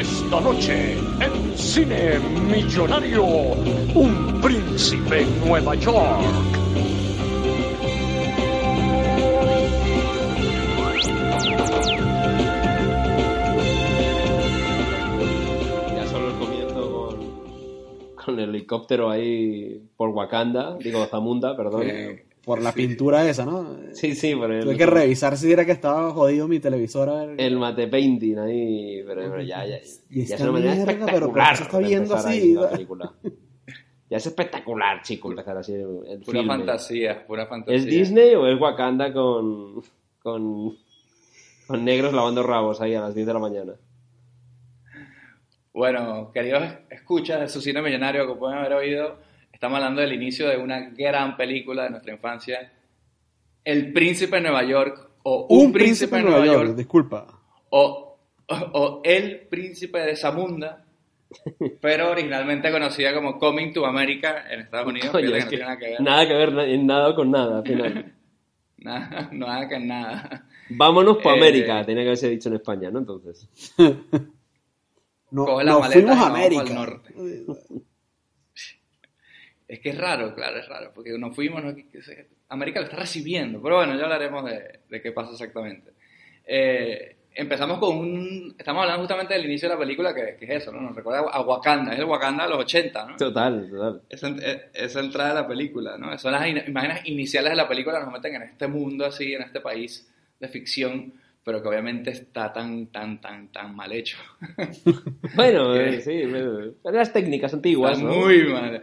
Esta noche, en Cine Millonario, un príncipe en Nueva York. Con, el helicóptero ahí por Wakanda, digo Zamunda, perdón. Eh, por la pintura esa, ¿no? Sí, sí, por el, Tuve que revisar si era que estaba jodido mi televisor. a ver. el mate painting ahí, pero, pero ya, ya, Y ya esta es una manera mierda, pero ¿por qué espectacular se está viendo así? ahí la película. Ya es espectacular, chico, empezar así el, el Pura filme. fantasía, pura fantasía. ¿Es Disney o es Wakanda con, con, con negros lavando rabos ahí a las 10 de la mañana? Bueno, queridos escuchas de su cine millonario que pueden haber oído, estamos hablando del inicio de una gran película de nuestra infancia, El Príncipe de Nueva York, o Un príncipe en Nueva York, disculpa. o, o, o El Príncipe de Zamunda, pero originalmente conocida como Coming to America en Estados Unidos. Coño, fíjate es que que no tiene nada que ver. nada que ver nada con nada, al final. Nada, nada que nada. Vámonos por Eh, América, tenía que haberse dicho en España, ¿no? Entonces. No, Coge las nos maletas fuimos a América. norte. Es que es raro, claro, es raro, porque nos fuimos, América lo está recibiendo, pero bueno, ya hablaremos de, de qué pasa exactamente. Eh, empezamos con un... Estamos hablando justamente del inicio de la película, que, que es eso, ¿no? Nos recuerda a Wakanda, es el Wakanda de los 80, ¿no? Total, total. Esa, eh, esa entrada de la película, ¿no? Son las in- imágenes iniciales de la película, nos meten en este mundo así, en este país de ficción, pero que obviamente está tan, tan, tan, tan mal hecho. Bueno, ¿Qué? eh, sí, son las técnicas antiguas, ¿no? muy mal.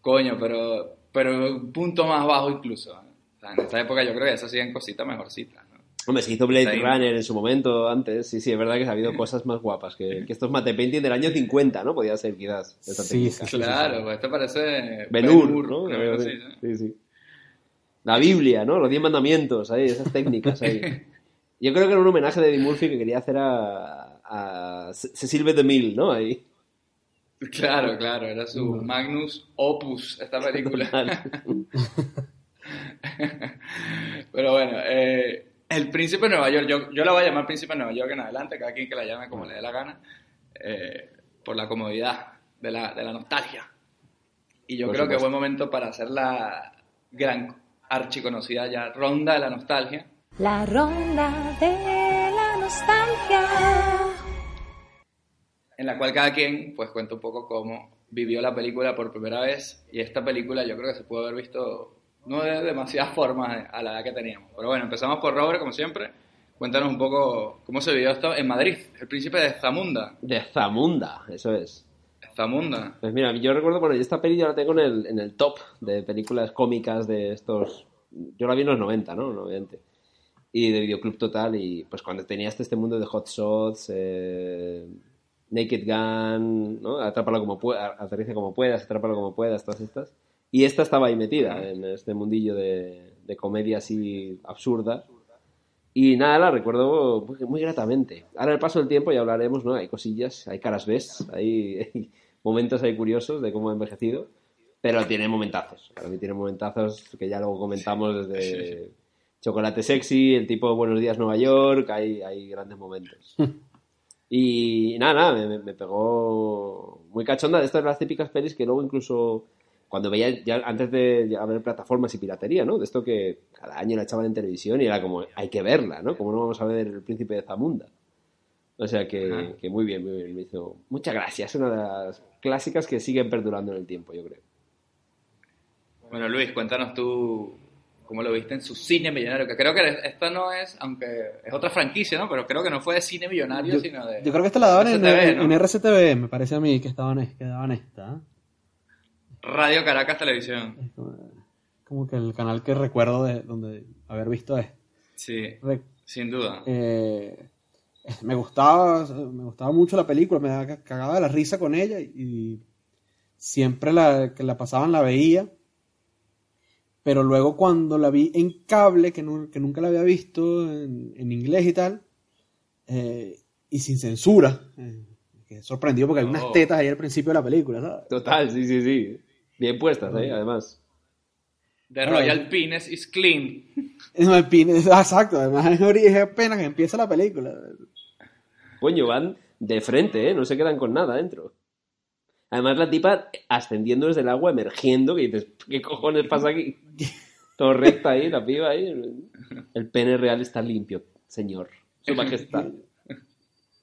Coño, pero, pero un punto más bajo incluso. O sea, en esta época yo creo que eso hacían cositas mejorcitas, ¿no? Hombre, se hizo Blade ahí. Runner en su momento, antes. Sí, sí, es verdad que ha habido cosas más guapas que, que estos mate painting del año 50, ¿no? Podía ser, quizás, esta Sí, sí, Claro, pues esto parece... Ben-Hur, ¿no? así, ¿no? Sí, sí. La Biblia, ¿no? Los diez mandamientos, ahí, esas técnicas ahí. Yo creo que era un homenaje de Eddie Murphy que quería hacer a, a Cecil B. DeMille, ¿no? Ahí. Claro, claro, era su Magnus Opus, esta película. Pero bueno, eh, El Príncipe de Nueva York, yo, yo la voy a llamar Príncipe de Nueva York en adelante, cada quien que la llame como le dé la gana, eh, por la comodidad de la, de la nostalgia. Y yo Por creo que es supuesto. buen momento para hacer la gran archiconocida ya ronda de la nostalgia. La ronda de la nostalgia. en la cual cada quien pues cuenta un poco cómo vivió la película por primera vez y esta película yo creo que se pudo haber visto no de demasiadas formas a la edad que teníamos. Pero bueno, empezamos por Robert como siempre. Cuéntanos un poco cómo se vivió esto en Madrid, el príncipe de Zamunda. De Zamunda, eso es. Zamunda. Pues mira, yo recuerdo, bueno, esta peli yo la tengo en el, en el top de películas cómicas de estos... Yo la vi en los 90, ¿no? Obviamente. Y de Videoclub Total, y pues cuando tenías este mundo de Hot Shots, eh, Naked Gun, ¿no? Atrápalo como puedas, aterriza como puedas, atrápalo como puedas, todas estas. Y esta estaba ahí metida en este mundillo de, de comedia así absurda. Y nada, la recuerdo muy, muy gratamente. Ahora, al paso del tiempo, ya hablaremos, ¿no? Hay cosillas, hay caras ves, hay, hay momentos ahí curiosos de cómo ha envejecido, pero tiene momentazos. Para mí tiene momentazos que ya luego comentamos desde Chocolate Sexy, el tipo Buenos Días Nueva York, hay, hay grandes momentos. Y nada, nada, me, me pegó muy cachonda de estas las típicas pelis que luego incluso cuando veía ya antes de haber plataformas y piratería, ¿no? De esto que cada año la echaban en televisión y era como, hay que verla, ¿no? Como no vamos a ver El Príncipe de Zamunda. O sea que, que muy bien, muy bien. Me hizo muchas gracias. Es una de las clásicas que siguen perdurando en el tiempo, yo creo. Bueno, Luis, cuéntanos tú cómo lo viste en su cine millonario, que creo que esta no es, aunque es otra franquicia, ¿no? Pero creo que no fue de cine millonario, Yo, sino de... yo creo que esta la daban en, ¿no? en RCTV, me parece a mí que, estaban, que daban esta. Radio Caracas Televisión. Es como, como que el canal que recuerdo de donde haber visto es. Sí, Re- sin duda. eh, me gustaba, me gustaba mucho la película, me cagaba de la risa con ella y siempre la, que la pasaban la veía. Pero luego cuando la vi en cable, que, nu- que nunca la había visto en, en inglés y tal, eh, y sin censura, eh, sorprendido porque hay unas Oh. tetas ahí al principio de la película, ¿sabes? Total, sí, sí, sí. Bien puestas, ¿eh? Además. The. Royal Penis is clean. No, el Exacto, además es apenas que empieza la película. Coño, van de frente, ¿eh? No se quedan con nada dentro. Además, la tipa ascendiendo desde el agua, emergiendo, que dices, ¿qué cojones pasa aquí? Todo recta ahí, la piba ahí. El pene real está limpio, señor. Su majestad.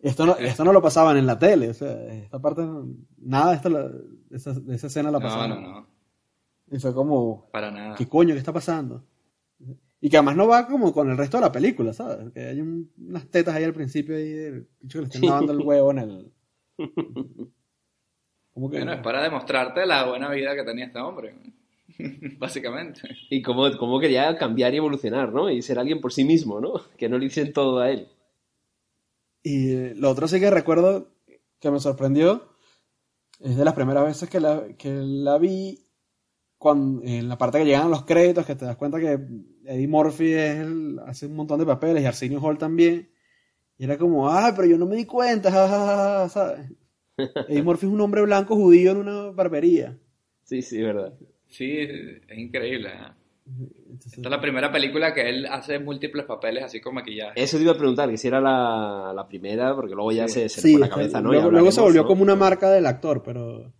Esto no, esto no lo pasaban en la tele, o sea, esta parte, no- nada de, esto la- de esa, de esa escena la No, pasaban. no, no. Y fue como, Para nada. ¿qué coño? ¿Qué está pasando? Y que además no va como con el resto de la película, ¿sabes? Que hay un- unas tetas ahí al principio ahí, bicho que le están lavando el huevo en el... Que... Bueno, es para demostrarte la buena vida que tenía este hombre. Básicamente. Y cómo, cómo quería cambiar y evolucionar, ¿no? Y ser alguien por sí mismo, ¿no? Que no le dicen todo a él. Y eh, lo otro sí que recuerdo que me sorprendió es de las primeras veces que la, que la vi cuando, en la parte que llegan los créditos, que te das cuenta que Eddie Murphy es el- hace un montón de papeles y Arsenio Hall también. Y era como, ah, pero yo no me di cuenta, ja, ja, ja, ja", ¿sabes? Eddie Murphy es un hombre blanco judío en una barbería. Sí, sí, verdad. Sí, es increíble. ¿eh? Entonces, Esta es la primera película que él hace múltiples papeles así con maquillaje. Eso te iba a preguntar, que si era la, la primera, porque luego ya Sí. se, se le sí, fue la cabeza, ¿no? Luego, luego se volvió ¿no? como una marca del actor, pero,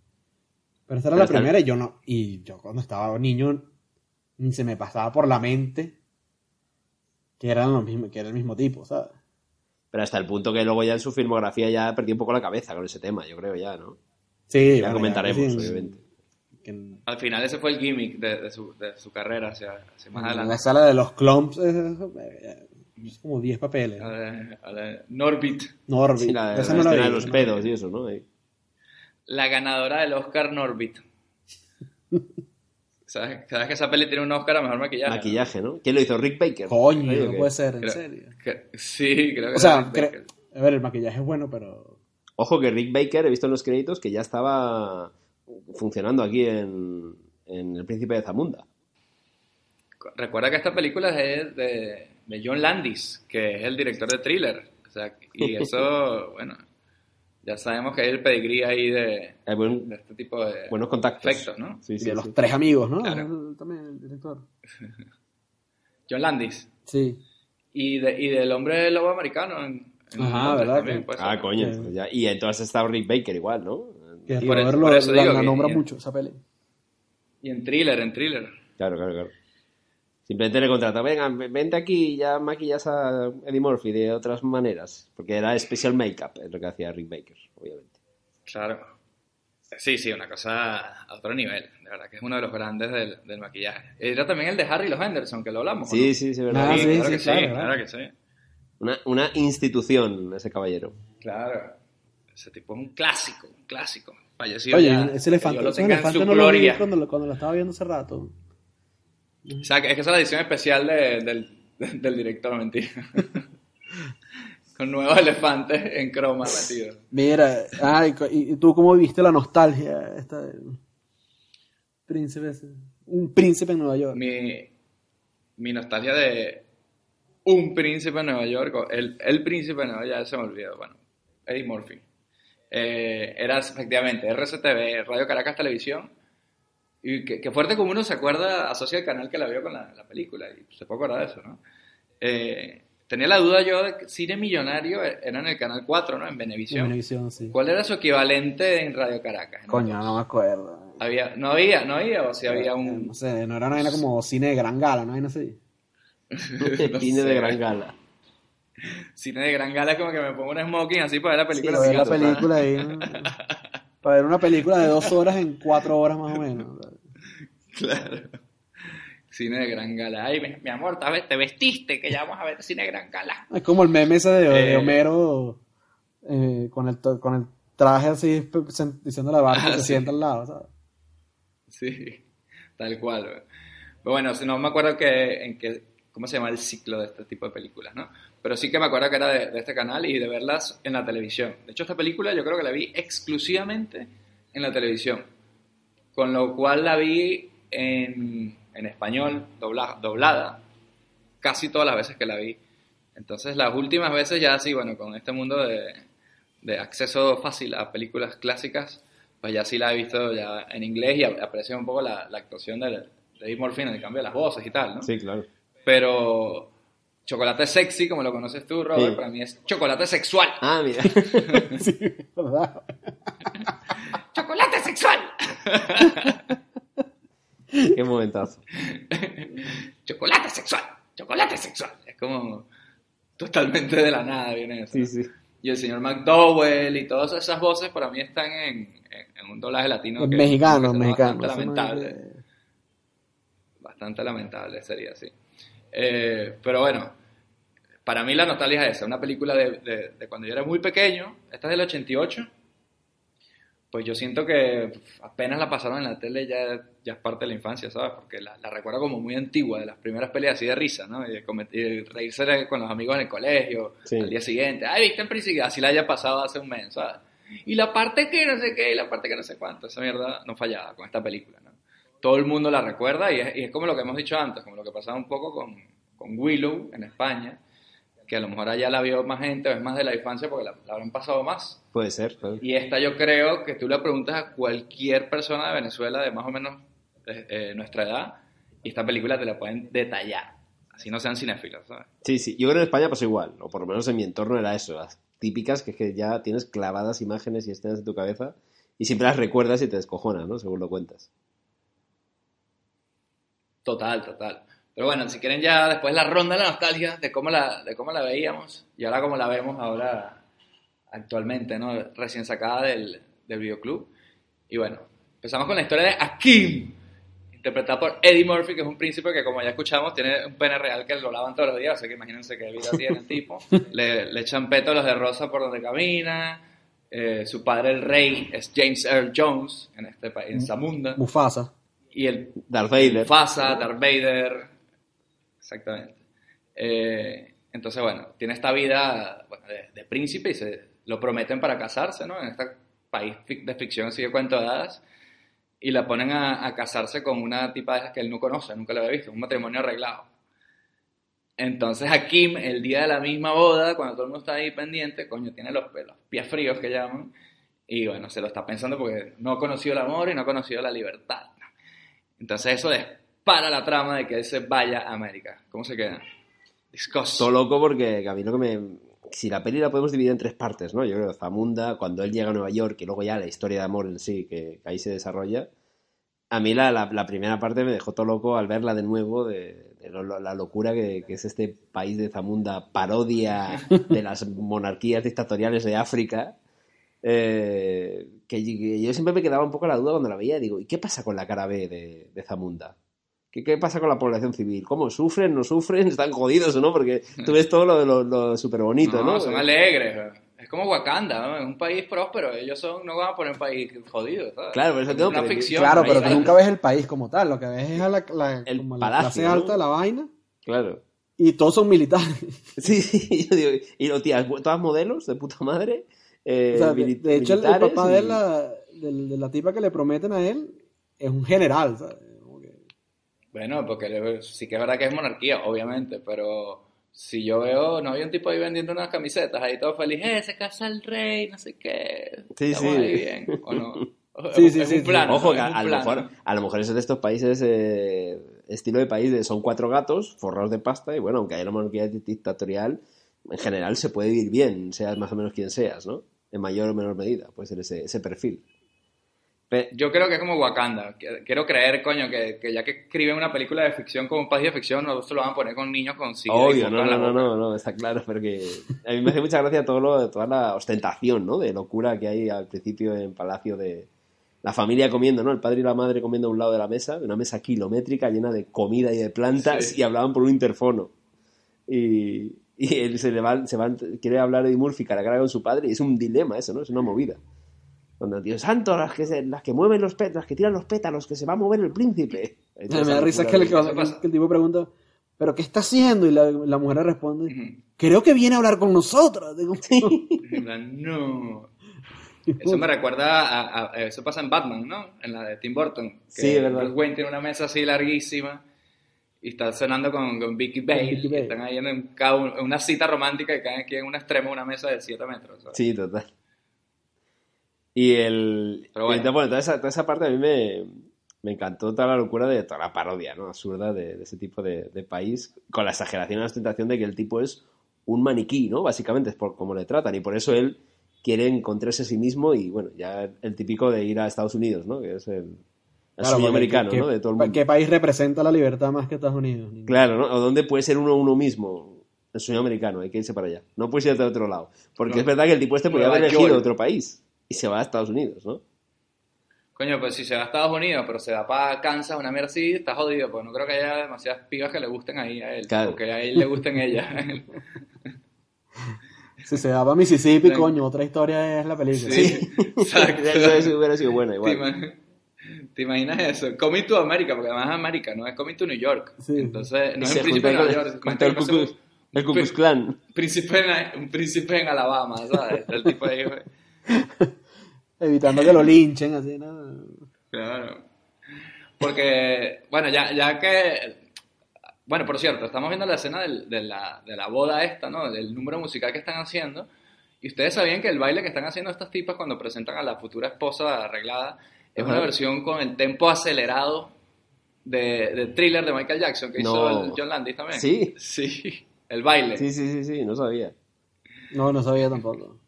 pero esta era Pero la primera y yo no, y yo cuando estaba niño ni se me pasaba por la mente que eran los mismos, que era el mismo tipo, ¿sabes? Pero hasta el punto que luego ya en su filmografía ya perdió un poco la cabeza con ese tema, yo creo ya, ¿no? Sí, Ya comentaremos, sí, obviamente. Al final ese fue el gimmick de, de su, de su carrera hacia, hacia más en la sala de los clumps es, como 10 papeles. A la- a la Norbit, Norbit, Sí, la, la esa no la escena vi, de los no. pedos y eso, ¿no? Ahí. la ganadora del Oscar Norbit. ¿Sabes, sabes que esa peli tiene un Oscar a mejor maquillaje? Maquillaje, ¿no? ¿Quién lo hizo? Rick Baker. Coño, no puede ser, en Creo- serio. que- sí, creo que O sea, era Rick cre- Baker. a ver, el maquillaje es bueno, pero Ojo que Rick Baker, he visto en los créditos que ya estaba funcionando aquí en, en El Príncipe de Zamunda. Recuerda que esta película es de, de John Landis, que es el director de Thriller. O sea, y eso, bueno, ya sabemos que hay el pedigrí ahí de, Hay buen- de este tipo de buenos contactos. efectos, ¿no? Sí, y sí, de los sí. tres amigos, ¿no? Claro. También el director. John Landis. Sí. Y, de, y del hombre lobo americano. En, en Ajá, Londres ¿verdad? también, pues, Ah, coño. Sí. pues ya- Y entonces está Rick Baker igual, ¿no? Que Por Robert eso- lo, por eso la, digo la nombra y- mucho esa peli. Y en Thriller, en Thriller. Claro, claro, claro. Simplemente le contrata, venga, vente aquí y ya maquillas a Eddie Murphy de otras maneras. Porque era special makeup, es lo que hacía Rick Baker, obviamente. Claro. Sí, sí, una cosa a otro nivel. De verdad que es uno de los grandes del, del maquillaje. Era también el de Harry y los Henderson, que lo hablamos. ¿o Sí, no? sí, sí, verdad. Ah, Sí, sí, claro sí, que claro, sí, claro. claro que sí. Una, una institución, ese caballero. Claro. Ese tipo es un clásico, un clásico. Falleció Oye, ya. ese elefante, ese elefante no lo vi cuando lo, cuando lo estaba viendo hace rato. O sea, es que esa es la edición especial de- del, del director, mentira. Con nuevos elefantes en croma metidos. Mira, ay, ¿y, tú cómo viste la nostalgia esta del príncipe? Un príncipe en Nueva York. Mi, mi nostalgia de un príncipe en Nueva York, el, el príncipe de Nueva York, ya se me olvidó, bueno, Eddie Murphy. Eh, era efectivamente RCTV, Radio Caracas Televisión. Y que, que fuerte como uno se acuerda, asocia el canal que la vio con la, la película, y se puede acordar de eso, ¿no? Eh, tenía la duda yo de que Cine Millonario era en el canal 4, ¿no? En En Venevisión. Venevisión, sí. ¿Cuál era su equivalente en Radio Caracas? Coño, no me acuerdo. Había, no había, no había, o si había un... No sé, no era una vaina como cine de gran gala, ¿no? No sé. No Cine sé. de gran gala. Cine de gran gala es como que me pongo un smoking así para ver la Sí, película. ver la película ahí. ¿no? Para ver una película de dos horas en cuatro horas más o menos. ¿sabes? Claro. Cine de gran gala. Ay, mi, mi amor, te te vestiste, que ya vamos a ver cine de gran gala. Es como el meme ese de, de Eh. Homero eh, con, el, con el traje así diciendo la barca Ah, que se sí. sienta al lado, ¿sabes? Sí, tal cual. Pero bueno, si no me acuerdo que, en qué, cómo se llama el ciclo de este tipo de películas, ¿no? Pero sí que me acuerdo que era de, de este canal y de verlas en la televisión. De hecho, esta película yo creo que la vi exclusivamente en la televisión. Con lo cual la vi en, en español, dobla- doblada, casi todas las veces que la vi. Entonces, las últimas veces ya sí, bueno, con este mundo de, de acceso fácil a películas clásicas, pues ya sí la he visto ya en inglés y ap- aprecio un poco la, la actuación de, de Eddie Murphy en el cambio de las voces y tal, ¿no? Sí, claro. Pero chocolate sexy, como lo conoces tú, Robert, Sí. para mí es chocolate sexual. Ah, mira. Sí, ¿verdad? ¡Chocolate sexual! Qué momentazo. ¡Chocolate sexual! ¡Chocolate sexual! Es como totalmente de la nada viene eso. Sí, sí. Y el señor McDowell y todas esas voces para mí están en, en- en un doblaje latino. Que- que es mexicanos. Bastante lamentable. Bastante lamentable sería así. Eh, pero bueno, para mí la nostalgia es esa. Una película de, de- de cuando yo era muy pequeño. Esta es del 88. Pues yo siento que apenas la pasaron en la tele ya, ya es parte de la infancia, ¿sabes? Porque la, la recuerdo como muy antigua, de las primeras peleas así de risa, ¿no? Y, de y de reírse con los amigos en el colegio, Sí. al día siguiente. Ay, viste en Príncipe, así la haya pasado hace un mes, ¿sabes? Y la parte que no sé qué, y la parte que no sé cuánto, esa mierda no fallaba con esta película, ¿no? Todo el mundo la recuerda y es, y es como lo que hemos dicho antes, como lo que pasaba un poco con, con Willow en España, que a lo mejor allá la vio más gente o es más de la infancia porque la, la habrán pasado más. Puede ser. Y esta yo creo que tú le preguntas a cualquier persona de Venezuela de más o menos eh, eh, nuestra edad y esta película te la pueden detallar, así no sean cinéfilos, ¿sabes? Sí, sí. Yo creo que en España pasa igual, o por lo menos en mi entorno era eso. Las típicas que es que ya tienes clavadas imágenes y escenas en tu cabeza y siempre las recuerdas y te descojonas, ¿no? Según lo cuentas. Total, total. Pero bueno, si quieren ya después la ronda de la nostalgia de cómo la, de cómo la veíamos y ahora cómo la vemos ahora actualmente, ¿no? Recién sacada del, del videoclub. Y bueno, empezamos con la historia de Akim, interpretada por Eddie Murphy, que es un príncipe que como ya escuchamos tiene un pene real que lo lavan todos los días, así que imagínense qué vida tiene el tipo. Le, le echan pétalos de rosa por donde camina. Eh, su padre, el rey, es James Earl Jones, en este país, en Zamunda. Mufasa. Y el Darth Vader. Mufasa, Darth Vader. Exactamente. Eh, entonces, bueno, tiene esta vida de, de príncipe y se lo prometen para casarse, ¿no? En este país de ficción de cuento de hadas. Y la ponen a, casarse con una tipa de esas que él no conoce, nunca la había visto, un matrimonio arreglado. Entonces a Kim, el día de la misma boda, cuando todo el mundo está ahí pendiente, coño, tiene los, los pies fríos que llaman, y bueno, se lo está pensando porque no ha conocido el amor y no ha conocido la libertad. Entonces eso dispara la trama de que él se vaya a América. ¿Cómo se queda? Disgust. Todo loco porque a mí lo que me... Si la peli la podemos dividir en tres partes, ¿no? Yo creo Zamunda, cuando él llega a Nueva York y luego ya la historia de amor en sí, que, que ahí se desarrolla. A mí la, la, la primera parte me dejó todo loco al verla de nuevo, de, de lo- lo- la locura que, que es este país de Zamunda, parodia de las monarquías dictatoriales de África. eh, que, que yo siempre me quedaba un poco la duda cuando la veía. Digo, ¿y qué pasa con la cara B de, de Zamunda? ¿Qué, ¿Qué pasa con la población civil? ¿Cómo sufren? ¿No sufren? ¿Están jodidos o no? Porque tú ves todo lo, lo, lo súper bonito, ¿no? son alegres. Es como Wakanda, ¿no? Es un país próspero. Ellos son, no van a poner un país jodido, ¿sabes? Claro, por eso Es tengo una que- ficción. Claro, pero tú nunca ves el país como tal. Lo que ves es a la, la- El como la palacio, clase ¿no? alta de la vaina. Claro. Y todos son militares. Sí, sí, yo digo, y los tías, todas modelos de puta madre. eh, O sea, de, mili- de hecho, el, el papá y- de la, del- de la tipa que le prometen a él es un general, ¿sabes? Bueno, porque sí que es verdad que es monarquía, obviamente, pero si yo veo, no hay un tipo ahí vendiendo unas camisetas, ahí todo feliz, eh, se casa el rey, no sé qué. Sí, sí. ahí bien, ¿o no? Sí, sí, sí, plano, Ojo, que a, lo mejor, a lo mejor es de estos países eh, estilo de país de son cuatro gatos forrados de pasta y bueno, aunque haya una monarquía dictatorial, en general se puede vivir bien, seas más o menos quien seas, ¿no? En mayor o menor medida, puede ser ese, ese perfil. Yo creo que es como Wakanda. Qu- Quiero creer, coño, que, que ya que escriben una película de ficción como un país de ficción, no se lo van a poner con niños con y Obvio, no, no, no, no, no, está claro, a mí me hace mucha gracia todo lo, toda la ostentación, ¿no? De locura que hay al principio en Palacio de la familia comiendo, ¿no? El padre y la madre comiendo a un lado de la mesa, una mesa kilométrica llena de comida y de plantas Sí. y hablaban por un interfono. Y, y él se le va, se va, quiere hablar Eddie Murphy cara a cara con su padre y es un dilema eso, ¿no? Es una movida. Cuando tío, santo, las que, se- las que mueven los pétalos, las que tiran los pétalos, que se va a mover el príncipe. Ahí Me da esa risa que, le- que el tipo pregunta, ¿pero qué está haciendo? Y la, la mujer le responde, creo que viene a hablar con nosotros. Digo, no. Eso me recuerda a, a- Eso pasa en Batman, ¿no? En la de Tim Burton. Que Sí, verdad. Bruce Wayne tiene una mesa así larguísima y está cenando con, con Vicky Bale. Vicky y Bale. están ahí en, un- en una cita romántica y caen aquí en un extremo de una mesa de 7 metros. ¿sabes? Sí, total. Y el. Pero bueno. y, bueno, toda, esa, toda esa parte a mí me, me encantó toda la locura de toda la parodia, ¿no? Absurda de, de ese tipo de, de país, con la exageración y la ostentación de que el tipo es un maniquí, ¿no? Básicamente es por cómo le tratan. Y por eso él quiere encontrarse a sí mismo y, bueno, ya el típico de ir a Estados Unidos, ¿no? Que es el, Claro, americano, ¿qué, ¿no? De todo el mundo. ¿Qué país representa la libertad más que Estados Unidos? Claro, ¿no? O dónde puede ser uno uno mismo. El sueño americano, hay que irse para allá. No puedes irte a otro lado. Porque No. es verdad que el tipo este podría haber elegido otro país. Y se va a Estados Unidos, ¿no? Coño, pues si se va a Estados Unidos, pero se va para Kansas, una mierda así, está jodido, pues no creo que haya demasiadas pibas que le gusten ahí a él. Claro. O que a él le gusten ellas. Si se va para Mississippi, Sí. coño, otra historia es la película. Sí, exacto. Eso eso hubiera sido bueno ¿Te, igual. te imaginas eso? Coming to America, porque además es América, no es Coming to New York. Sí. Entonces, no Y es un príncipe de Nueva York. el Ku Klux- el Klan. un príncipe, en, un príncipe en Alabama, ¿sabes? El tipo ahí. Evitando que lo linchen, así, ¿no? Claro. Porque, bueno, ya, ya que... Bueno, por cierto, estamos viendo la escena del- de, la, de la boda esta, ¿no? Del número musical que están haciendo. Y ustedes sabían que el baile que están haciendo estas tipas cuando presentan a la futura esposa arreglada es Ajá. una versión con el tempo acelerado de, de Thriller de Michael Jackson que hizo el John Landis también. ¿Sí? Sí, el baile. Sí, sí, sí, sí, no sabía. No, no sabía tampoco.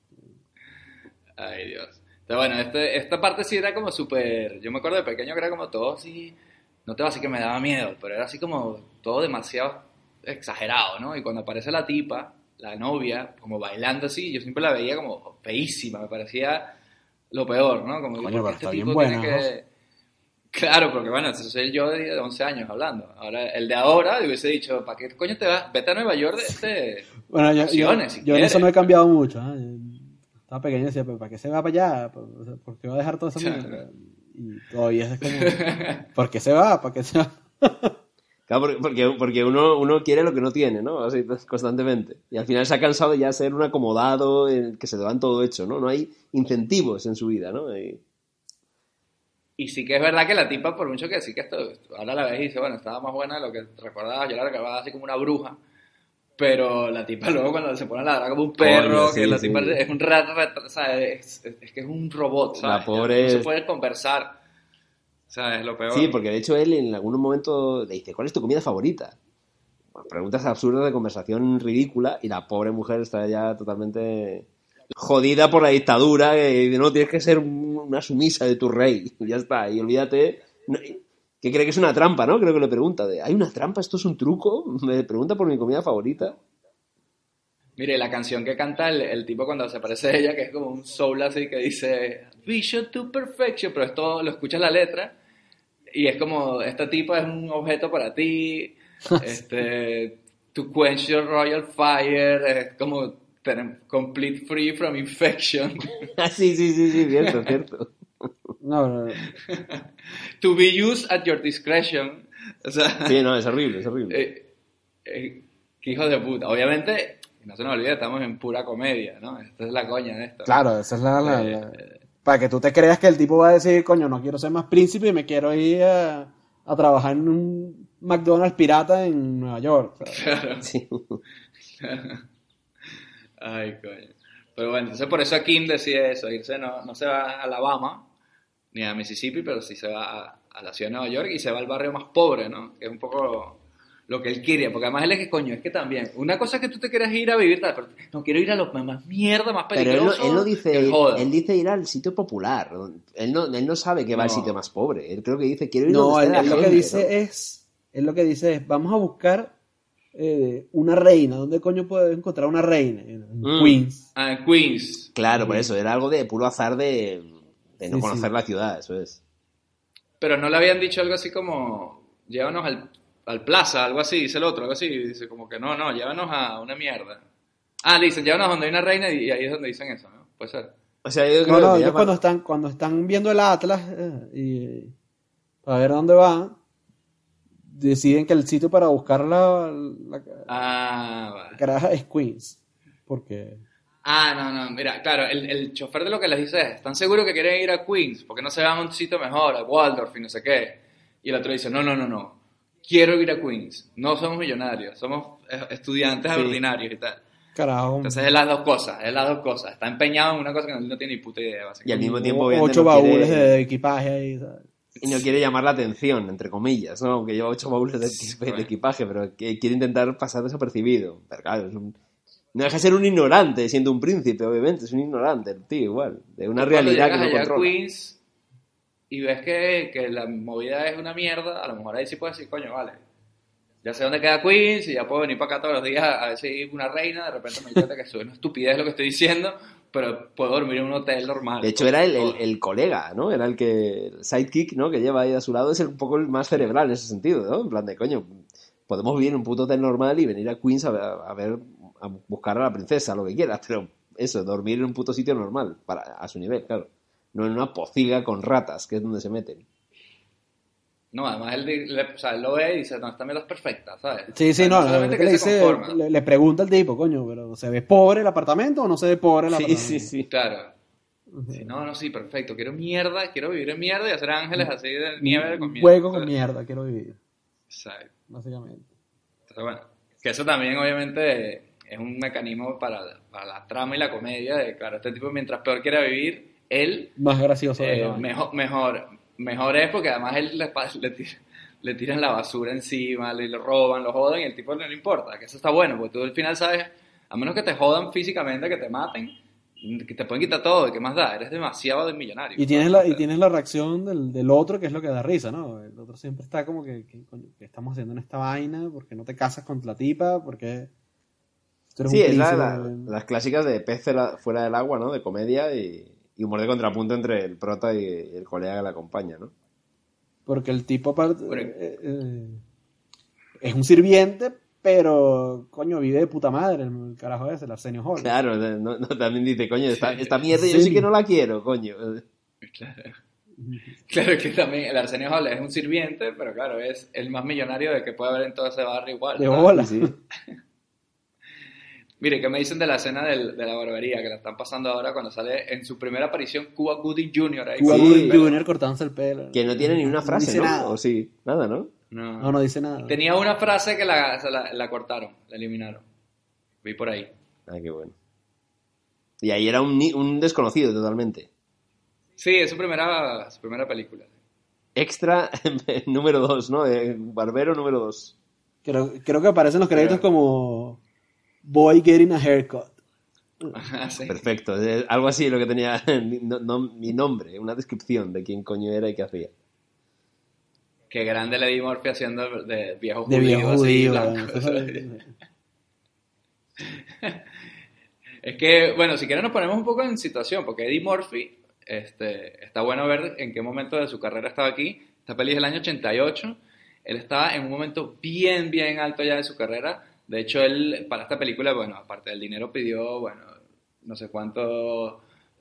Ay, Dios. Pero bueno, este, esta parte sí era como súper... Yo me acuerdo de pequeño que era como todo así... No te voy a decir que me daba miedo, pero era así como todo demasiado exagerado, ¿no? Y cuando aparece la tipa, la novia, como bailando así, yo siempre la veía como feísima, me parecía lo peor, ¿no? Como Coño, ¿por pero este está bien tipo buena, tiene que... Claro, porque bueno, eso soy yo de 11 años hablando. Ahora, el de ahora, le hubiese dicho, ¿para qué coño te vas? Vete a Nueva York de este... Bueno, yo, yo, si yo en eso no he cambiado mucho. ¿eh? Estaba pequeño y decía, ¿pero ¿para qué se va para allá? ¿Por, o sea, ¿por qué va a dejar toda esa mierda? Y todavía es como, ¿por qué se va? ¿Para qué se va? Claro, porque, porque, porque uno, uno quiere lo que no tiene, ¿no? Así pues, constantemente. Y al final se ha cansado de ya ser un acomodado en el que se le dan todo hecho, ¿no? No hay incentivos en su vida, ¿no? Y- Y sí que es verdad que la tipa, por mucho que sí que esto, ahora la ves y dice, bueno, estaba más buena de lo que recordaba, yo la recordaba así como una bruja, pero la tipa luego cuando se pone a ladrar como un perro, sí, que la sí. tipa es un rat, rat- sea, es, es- es que es un robot, ¿sabes? La pobre- No se puede conversar, o sea, es lo peor. Sí, porque de hecho él en algún momento le dice, ¿cuál es tu comida favorita? Bueno, preguntas absurdas de conversación ridícula y la pobre mujer está ya totalmente jodida por la dictadura y no tienes que ser un- una sumisa de tu rey. Ya está, y olvídate. no- que cree que es una trampa, ¿no? Creo que le pregunta de, ¿hay una trampa? ¿Esto es un truco? Me pregunta por mi comida favorita. Mire, la canción que canta el, el tipo cuando se aparece ella, que es como un soul así que dice Vision to Perfection, pero esto lo escuchas la letra y es como, esta tipa es un objeto para ti, este, to quench your royal fire, es como complete free from infection, Ah, sí, sí, sí, sí, cierto, cierto. No, no, no. to be used at your discretion. O sea, Sí, no, es horrible, es horrible. eh, eh, qué hijo de puta. Obviamente, no se nos olvide, estamos en pura comedia, ¿no? Esta es la coña de esto. Claro, esa es la, la- Eh, la- Para que tú te creas que el tipo va a decir, coño, no quiero ser más príncipe y me quiero ir a, a trabajar en un McDonald's pirata en Nueva York. ¿sabes? Claro. Sí. Ay, coño. Pero bueno, entonces por eso a Kim decide eso, irse no, no se va a Alabama ni a Mississippi, pero sí se va a, a la ciudad de Nueva York y se va al barrio más pobre, ¿no? Que es un poco lo que él quiere, porque además él es que coño, es que también, una cosa es que tú te quieras ir a vivir, tal, pero no quiero ir a los más mierda, más Pero él él que dice, joda. él dice ir al sitio popular. Él no, él no sabe que va al No. sitio más pobre. Él creo que dice, quiero ir No, donde él, la él lo que gente, dice ¿no? es, él lo que dice es, vamos a buscar eh, una reina. ¿Dónde coño puedo encontrar una reina? En Mm. Queens. Ah, en Queens. Claro, por eso, era algo de puro azar de, de no Sí, conocer sí. la ciudad, eso es. Pero no le habían dicho algo así como, llévanos al, al plaza, algo así, dice el otro, algo así, dice como que no, no, llévanos a una mierda. Ah, le dicen, llévanos donde hay una reina y ahí es donde dicen eso, ¿no? Puede ser. O sea, yo creo No, no, que ellos cuando están, cuando están viendo el Atlas eh, y para ver dónde van, deciden que el sitio para buscar la, la Ah, vale. caraja es Queens. Porque Ah, no, no, mira, claro, el, el chofer de lo que les dice es, ¿están seguros que quieren ir a Queens? Porque no se van a un sitio mejor, a Waldorf y no sé qué. Y el otro dice, no, no, no, no, quiero ir a Queens. No somos millonarios, somos estudiantes Sí. ordinarios y tal. carajo, Entonces es las dos cosas, es las dos cosas. Está empeñado en una cosa que no, no tiene ni puta idea, Y al básicamente. mismo tiempo, obviamente, ocho no quiere- baúles de equipaje ahí, ¿sabes? Y no quiere llamar la atención, entre comillas, ¿no? Aunque lleva ocho baúles de equipaje, pero que quiere intentar pasar desapercibido. Pero claro, es un- no deja de ser un ignorante, siendo un príncipe, obviamente. Es un ignorante, el tío, igual. De una realidad que no allá controla. Queens y ves que, que la movida es una mierda, a lo mejor ahí sí puedes decir, coño, vale. Ya sé dónde queda Queens y ya puedo venir para acá todos los días a ver si hay una reina. De repente me cuenta que es una estupidez lo que estoy diciendo, pero puedo dormir en un hotel normal. De hecho, era el, el- el colega, ¿no? Era el que, el sidekick, ¿no? Que lleva ahí a su lado, es el- un poco el más cerebral en ese sentido, ¿no? En plan de, coño, podemos vivir en un puto hotel normal y venir a Queens a, ver- a ver, a buscar a la princesa, lo que quieras, pero eso, dormir en un puto sitio normal, para, a su nivel, claro. No en una pociga con ratas, que es donde se meten. No, además él, le- o sea, él lo ve y dice, no, esta mierda es perfecta, ¿sabes? Sí, sí, O sea, no, que que le, se dice, conforma. le, le pregunta al tipo, coño, pero ¿se ve pobre el apartamento o no se ve pobre el Sí, apartamento? sí, sí. Claro. Sí, no, no, sí, perfecto. Quiero mierda, quiero vivir en mierda y hacer ángeles así de nieve con mierda. hueco con mierda, quiero vivir, Exacto. básicamente. Entonces, bueno, que eso también obviamente es un mecanismo para, para la trama y la comedia de, claro, este tipo mientras peor quiera vivir, él Más gracioso de eh, vaina. mejor, mejor, mejor es porque además él le, le, tira- le tiran la basura encima, le, le roban, lo jodan y el tipo no le importa, que eso está bueno, porque tú al final sabes, a menos que te jodan físicamente, que te maten, que te pueden quitar todo, ¿qué más da? Eres demasiado de millonario. Y tienes la, y tienes la reacción del, del otro, que es lo que da risa, ¿no? El otro siempre está como que, que, ¿qué estamos haciendo en esta vaina? ¿Por qué no te casas con la tipa? ¿Por qué tú Sí, es la- la- las clásicas de pez fuera fuera del agua, ¿no? De comedia y, y humor de contrapunto entre el prota y el colega que le acompaña, ¿no? Porque el tipo aparte eh, eh, es un sirviente, pero coño, vive de puta madre el, carajo ese, el Arsenio Hall. Claro, no- no, también dice, coño, esta, esta mierda yo Sí. que no la quiero, coño. Claro. Claro que también el Arsenio Hall es un sirviente, pero claro, es el más millonario de que puede haber en todo ese barrio igual. De bola. Sí. Mire, ¿qué me dicen de la escena del- de la barbería que la están pasando ahora cuando sale en su primera aparición Cuba Gooding Jr. ahí Cuba Sí. Gooding? Jr. cortándose el pelo. Que no tiene ni una frase, dice ¿no? nada. O sí, nada, ¿no? No. No, no dice nada. Tenía una frase que la, se la, la cortaron, la eliminaron. Vi por ahí. Ah, qué bueno. Y ahí era un, un desconocido totalmente. Sí, es su primera, su primera película. Extra número 2, ¿no? Eh, Barbero número 2. Creo, creo que aparecen los créditos Pero- como Boy Getting a Haircut. Sí. Perfecto. Algo así lo que tenía no- no- mi nombre, una descripción de quién coño era y qué hacía. Qué grande le di Murphy haciendo de viejo De judío. viejo blanco. bueno. Es que, bueno, si quieren nos ponemos un poco en situación, porque Eddie Murphy, este, está bueno ver en qué momento de su carrera estaba aquí. Esta peli es del año 88. Él estaba en un momento bien, bien alto ya de su carrera. De hecho, él, para esta película, bueno, aparte del dinero, pidió, bueno, no sé cuántos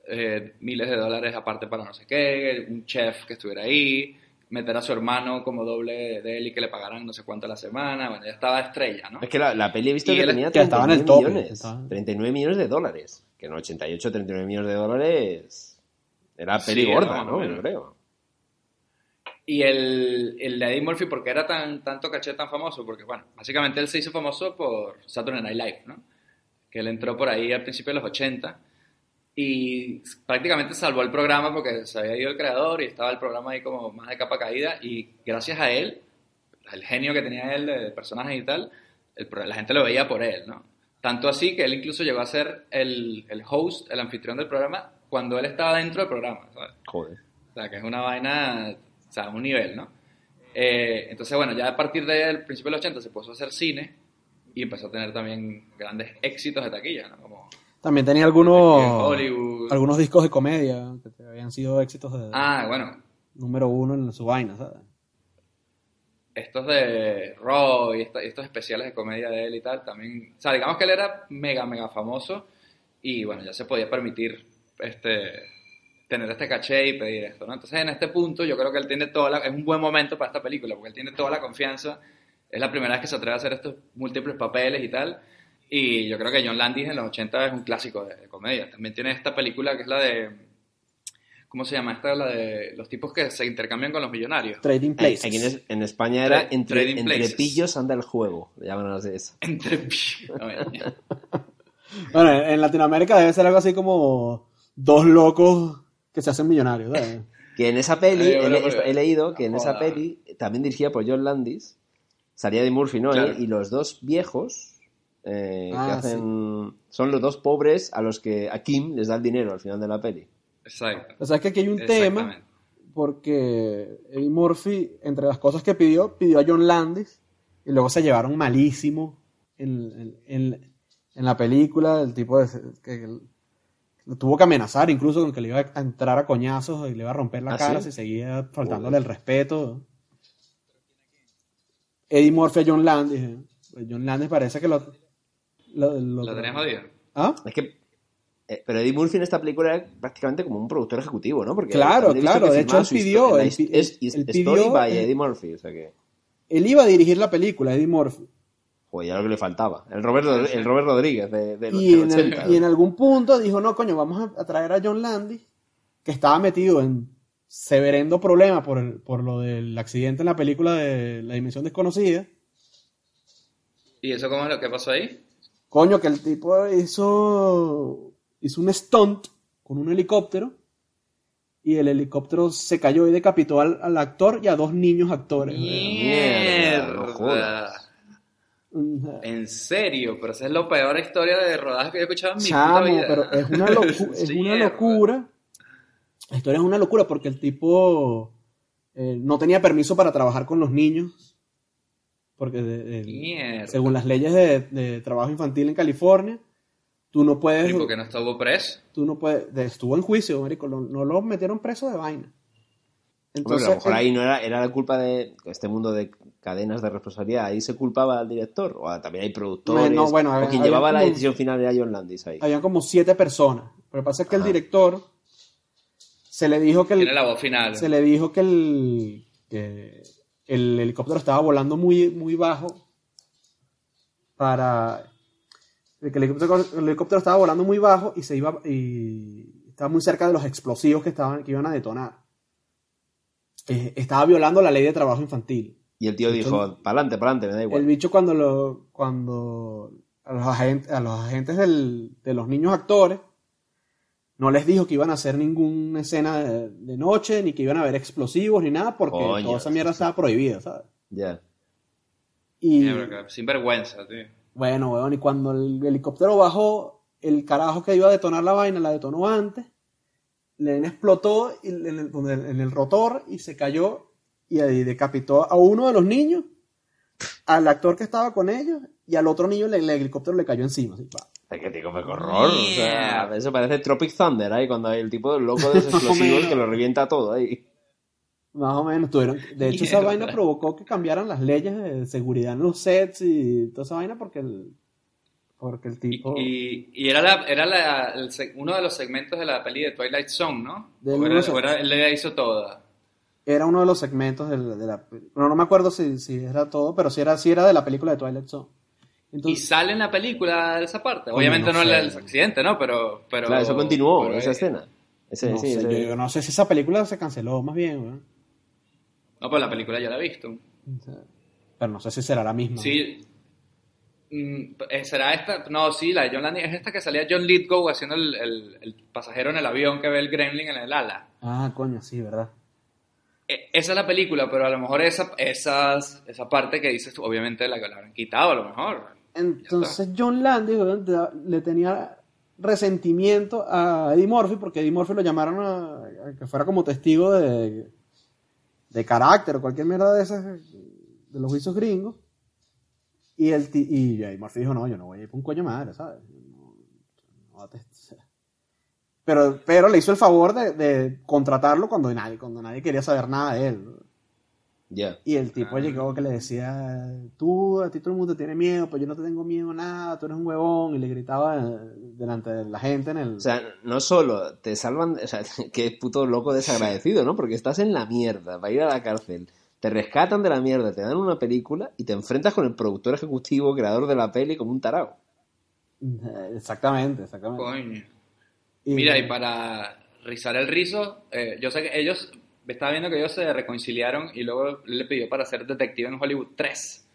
eh, miles de dólares aparte para no sé qué, un chef que estuviera ahí, meter a su hermano como doble de él y que le pagaran no sé cuánto a la semana. Bueno, ya estaba estrella, ¿no? Es que la, la peli he visto Y que él- tenía que estaba en el 39 tope, millones. estaba- 39 millones de dólares. Que en 88, 39 millones de dólares era peli Sí, gorda, no, ¿no? bueno. Yo creo. Y el, el de Eddie Murphy, ¿por qué era tan, tanto caché tan famoso? Porque, bueno, básicamente él se hizo famoso por Saturday Night Live, ¿no? Que él entró por ahí al principio de los 80 y prácticamente salvó el programa porque se había ido el creador y estaba el programa ahí como más de capa caída y gracias a él, el genio que tenía él de personajes y tal, el la gente lo veía por él, ¿no? Tanto así que él incluso llegó a ser el, el host, el anfitrión del programa cuando él estaba dentro del programa, ¿sabes? Joder. O sea, que es una vaina, sea, un nivel, ¿no? Eh, entonces, bueno, ya a partir del principio de los 80 se puso a hacer cine y empezó a tener también grandes éxitos de taquilla, ¿no? Como También tenía en algunos, algunos discos de comedia que habían sido éxitos de Ah, bueno, número uno en su vaina, ¿sabes? estos de Raw y esta- estos especiales de comedia de él y tal, también, o sea, digamos que él era mega, mega famoso y bueno, ya se podía permitir este, tener este caché y pedir esto, ¿no? Entonces, en este punto, yo creo que él tiene toda la, es un buen momento para esta película, porque él tiene toda la confianza, es la primera vez que se atreve a hacer estos múltiples papeles y tal, y yo creo que John Landis en los 80 es un clásico de, de comedia. También tiene esta película que es la de, ¿cómo se llama? Esta es la de los tipos que se intercambian con los millonarios. Trading Places. Aquí en, en España era Tra- entre, entre pillos anda el juego. le Llaman así eso. Entre... A ver, Bueno, en Latinoamérica debe ser algo así como dos locos que se hacen millonarios. ¿sabes? Que en esa peli, he, bueno, he- pero- he leído que en esa peli, también dirigida por John Landis, salía de Murphy, ¿no? Claro. Y los dos viejos eh, que Ah, hacen. Son los dos pobres a los que a Kim les da el dinero al final de la peli. Exacto. O sea, es que aquí hay un tema porque Eddie Murphy, entre las cosas que pidió, pidió a John Landis y luego se llevaron malísimo en, en- en- en la película. El tipo de, que tuvo que amenazar incluso con que le iba a entrar a coñazos y le iba a romper la ¿Ah, cara sí? si seguía faltándole el respeto. Eddie Murphy a John Landis. ¿eh? Pues John Landis parece que lo... lo, lo- Lo tenés jodido. ¿Ah? Es que. eh, pero Eddie Murphy en esta película era prácticamente como un productor ejecutivo, ¿no? Porque Claro, claro, de hecho, él pidió, él pidió, by Eddie Murphy, o sea que. Él iba a dirigir la película, Eddie Murphy. Joder, ya lo que le faltaba. El Robert, el Robert Rodríguez de, de los Y en, 80. el- y en algún punto dijo, no, coño, vamos a, a traer a John Landis, que estaba metido en severendo problemas por, el- por lo del accidente en la película de La Dimensión Desconocida. ¿Y eso cómo es lo que pasó ahí? Coño, que el tipo hizo, hizo un stunt con un helicóptero y el helicóptero se cayó y decapitó al, al actor y a dos niños actores. Mierda. En serio, pero esa es la peor historia de rodaje que he escuchado en mi puta Chamo, vida. pero es una, locu- es una locura. La historia es una locura porque el tipo eh, no tenía permiso para trabajar con los niños. Porque de- de- Mierda. según las leyes de, de trabajo infantil en California, tú no puedes. ¿Y por qué no estuvo preso? Tú no puedes. de- estuvo en juicio, marico. no lo metieron preso de vaina. Hombre, pero a lo mejor eh, ahí no era, era la culpa de este mundo de cadenas de responsabilidad. Ahí se culpaba al director. O también hay productores. No, bueno, o quien había llevaba la decisión final era John Landis ahí. habían como siete personas. Pero pasa que el director se le dijo que el, Tiene la voz final. se le dijo que el, que el helicóptero estaba volando muy, muy bajo para que el helicóptero, el helicóptero estaba volando muy bajo y se iba y estaba muy cerca de los explosivos que estaban que iban a detonar Eh, estaba violando la ley de trabajo infantil Y el tío dijo, pa'lante, pa'lante, me da igual. el bicho cuando lo cuando a los agentes, a los agentes del- de los niños actores no les dijo que iban a hacer ninguna escena de, de noche, ni que iban a haber explosivos, ni nada, porque Coño, toda esa mierda estaba prohibida, ¿sabes? Ya. Y Sin vergüenza, tío. bueno, weón, y cuando el helicóptero bajó, el carajo que iba a detonar la vaina la detonó antes, le explotó en el, donde- en el rotor y se cayó y ahí decapitó a uno de los niños, al actor que estaba con ellos y al otro niño le- el helicóptero le cayó encima. así, pa. Es que tío, qué horror. O sea, eso parece Tropic Thunder ahí, cuando hay el tipo del loco de los explosivos que lo revienta todo ahí. Más o menos tuvieron. De hecho, esa vaina provocó que cambiaran las leyes de seguridad en los sets y toda esa vaina porque el, porque el tipo. y- y era, la, era la- el uno de los segmentos de la peli de Twilight Zone, ¿no? De o era, de o era- él le hizo toda. Era uno de los segmentos de la. Bueno, no me acuerdo si, si era todo, pero sí era, sí era de la película de Twilight Zone. Y sale en la película esa parte. Obviamente no no, sé. el, accidente, ¿no? Pero, pero Claro, eso continuó, pero, esa eh, escena. Ese, no, sí, sé, ese- yo, yo no sé si esa película se canceló, más bien, weón. No, pero la película ya la he visto. Pero no sé si será la misma. Sí. Mm, eh, ¿Será esta? No, sí, la de John Landis es esta que salía John Lithgow haciendo el, el- el pasajero en el avión que ve el gremlin en el ala. Ah, coño, sí, ¿verdad? Eh, Esa es la película, pero a lo mejor esa, esas, esa parte que dices tú, obviamente la, la habrán quitado a lo mejor. Entonces John Landis le tenía resentimiento a Eddie Murphy porque Eddie Murphy lo llamaron a, a que fuera como testigo de, de carácter o cualquier mierda de esas de los juicios gringos y el y Eddie Murphy dijo no yo no voy a ir por un coño madre sabes No- no te- pero pero le hizo el favor de, de contratarlo cuando nadie cuando nadie quería saber nada de él Ya. Y el tipo Ah. llegó que le decía, tú, a ti todo el mundo tiene miedo, pues yo no te tengo miedo a nada, tú eres un huevón, y le gritaba eh, delante de la gente en el... O sea, no solo te salvan, o sea, qué puto loco desagradecido, ¿no? Porque estás en la mierda para ir a la cárcel, te rescatan de la mierda, te dan una película y te enfrentas con el productor ejecutivo, creador de la peli, como un tarao. Eh, Exactamente, exactamente. Coño. Y- Mira, y para rizar el rizo, eh, yo sé que ellos, estaba viendo que ellos se reconciliaron y luego le pidió para ser detective en Hollywood 3.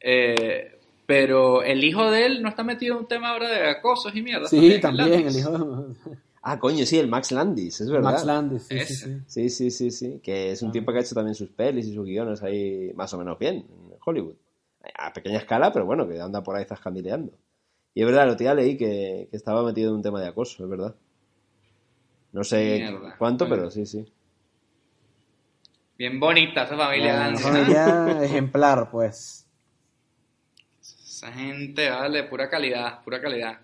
Eh, pero el hijo de él no está metido en un tema ahora de acosos y mierda. Sí, también, el hijo de Ah, coño, sí, el Max Landis, es verdad. Max Landis, sí, sí, sí. Sí, sí, sí, sí. Que es un tipo que ha hecho también sus pelis y sus guiones ahí más o menos bien en Hollywood. A pequeña escala, pero bueno, que anda por ahí zascandileando. Y es verdad, lo tía leí que, que estaba metido en un tema de acoso, es verdad. No sé Mierda. cuánto, Bueno. pero sí, sí. Bien bonita esa familia Una Landis, ¿no? familia ejemplar, pues. Esa gente, vale, pura calidad, pura calidad.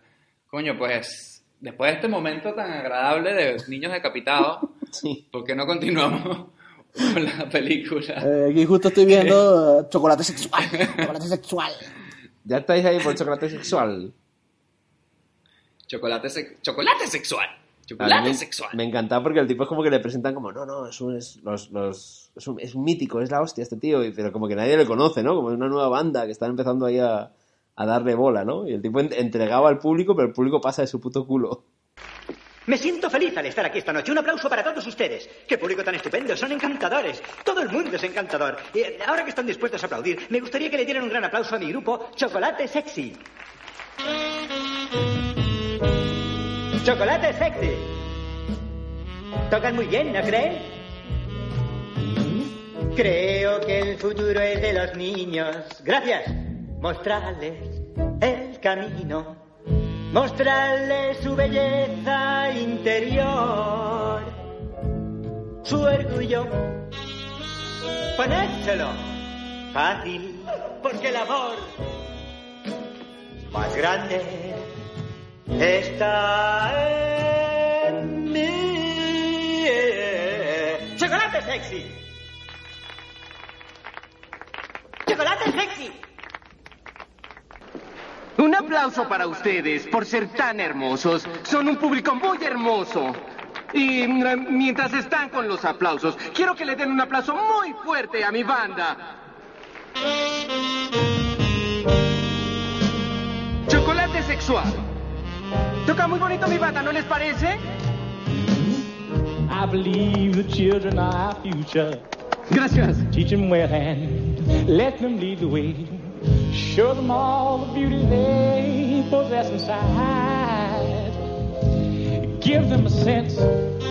Coño, pues, después de este momento tan agradable de niños decapitados, Sí. ¿por qué no continuamos con la película? Eh, aquí justo estoy viendo eh, chocolate sexual. Chocolate sexual. ¿Ya estáis ahí por chocolate sexual? Chocolate, sex- chocolate sexual. Mí Chocolate me, sexual. me encantaba porque el tipo es como que le presentan como, no, no, es un, es, los, los, es un, es un mítico, es la hostia este tío, y- pero como que nadie le conoce, ¿no? Como es una nueva banda que están empezando ahí a, a darle bola, ¿no? Y el tipo en- entregaba al público, pero el público pasa de su puto culo. Me siento feliz al estar aquí esta noche. Un aplauso para todos ustedes. Qué público tan estupendo. Son encantadores. Todo el mundo es encantador. Eh, ahora que están dispuestos a aplaudir, me gustaría que le dieran un gran aplauso a mi grupo Chocolate Sexy. Chocolate Sexy. Tocan muy bien, ¿no creen? Creo que el futuro es de los niños. Gracias. Mostrarles el camino. Mostrarles su belleza interior. Su orgullo. Ponérselo. Fácil. Porque el amor más grande está en mí. ¡Chocolate sexy! ¡Chocolate sexy! Un aplauso para ustedes por ser tan hermosos. Son un público muy hermoso. Y mientras están con los aplausos, quiero que le den un aplauso muy fuerte a mi banda. Chocolate sexual. Toca muy bonito mi banda, ¿no les parece? I believe the children are our future. Gracias. Teach them well and let them lead the way. Show them all the beauty they possess inside. Give them a sense of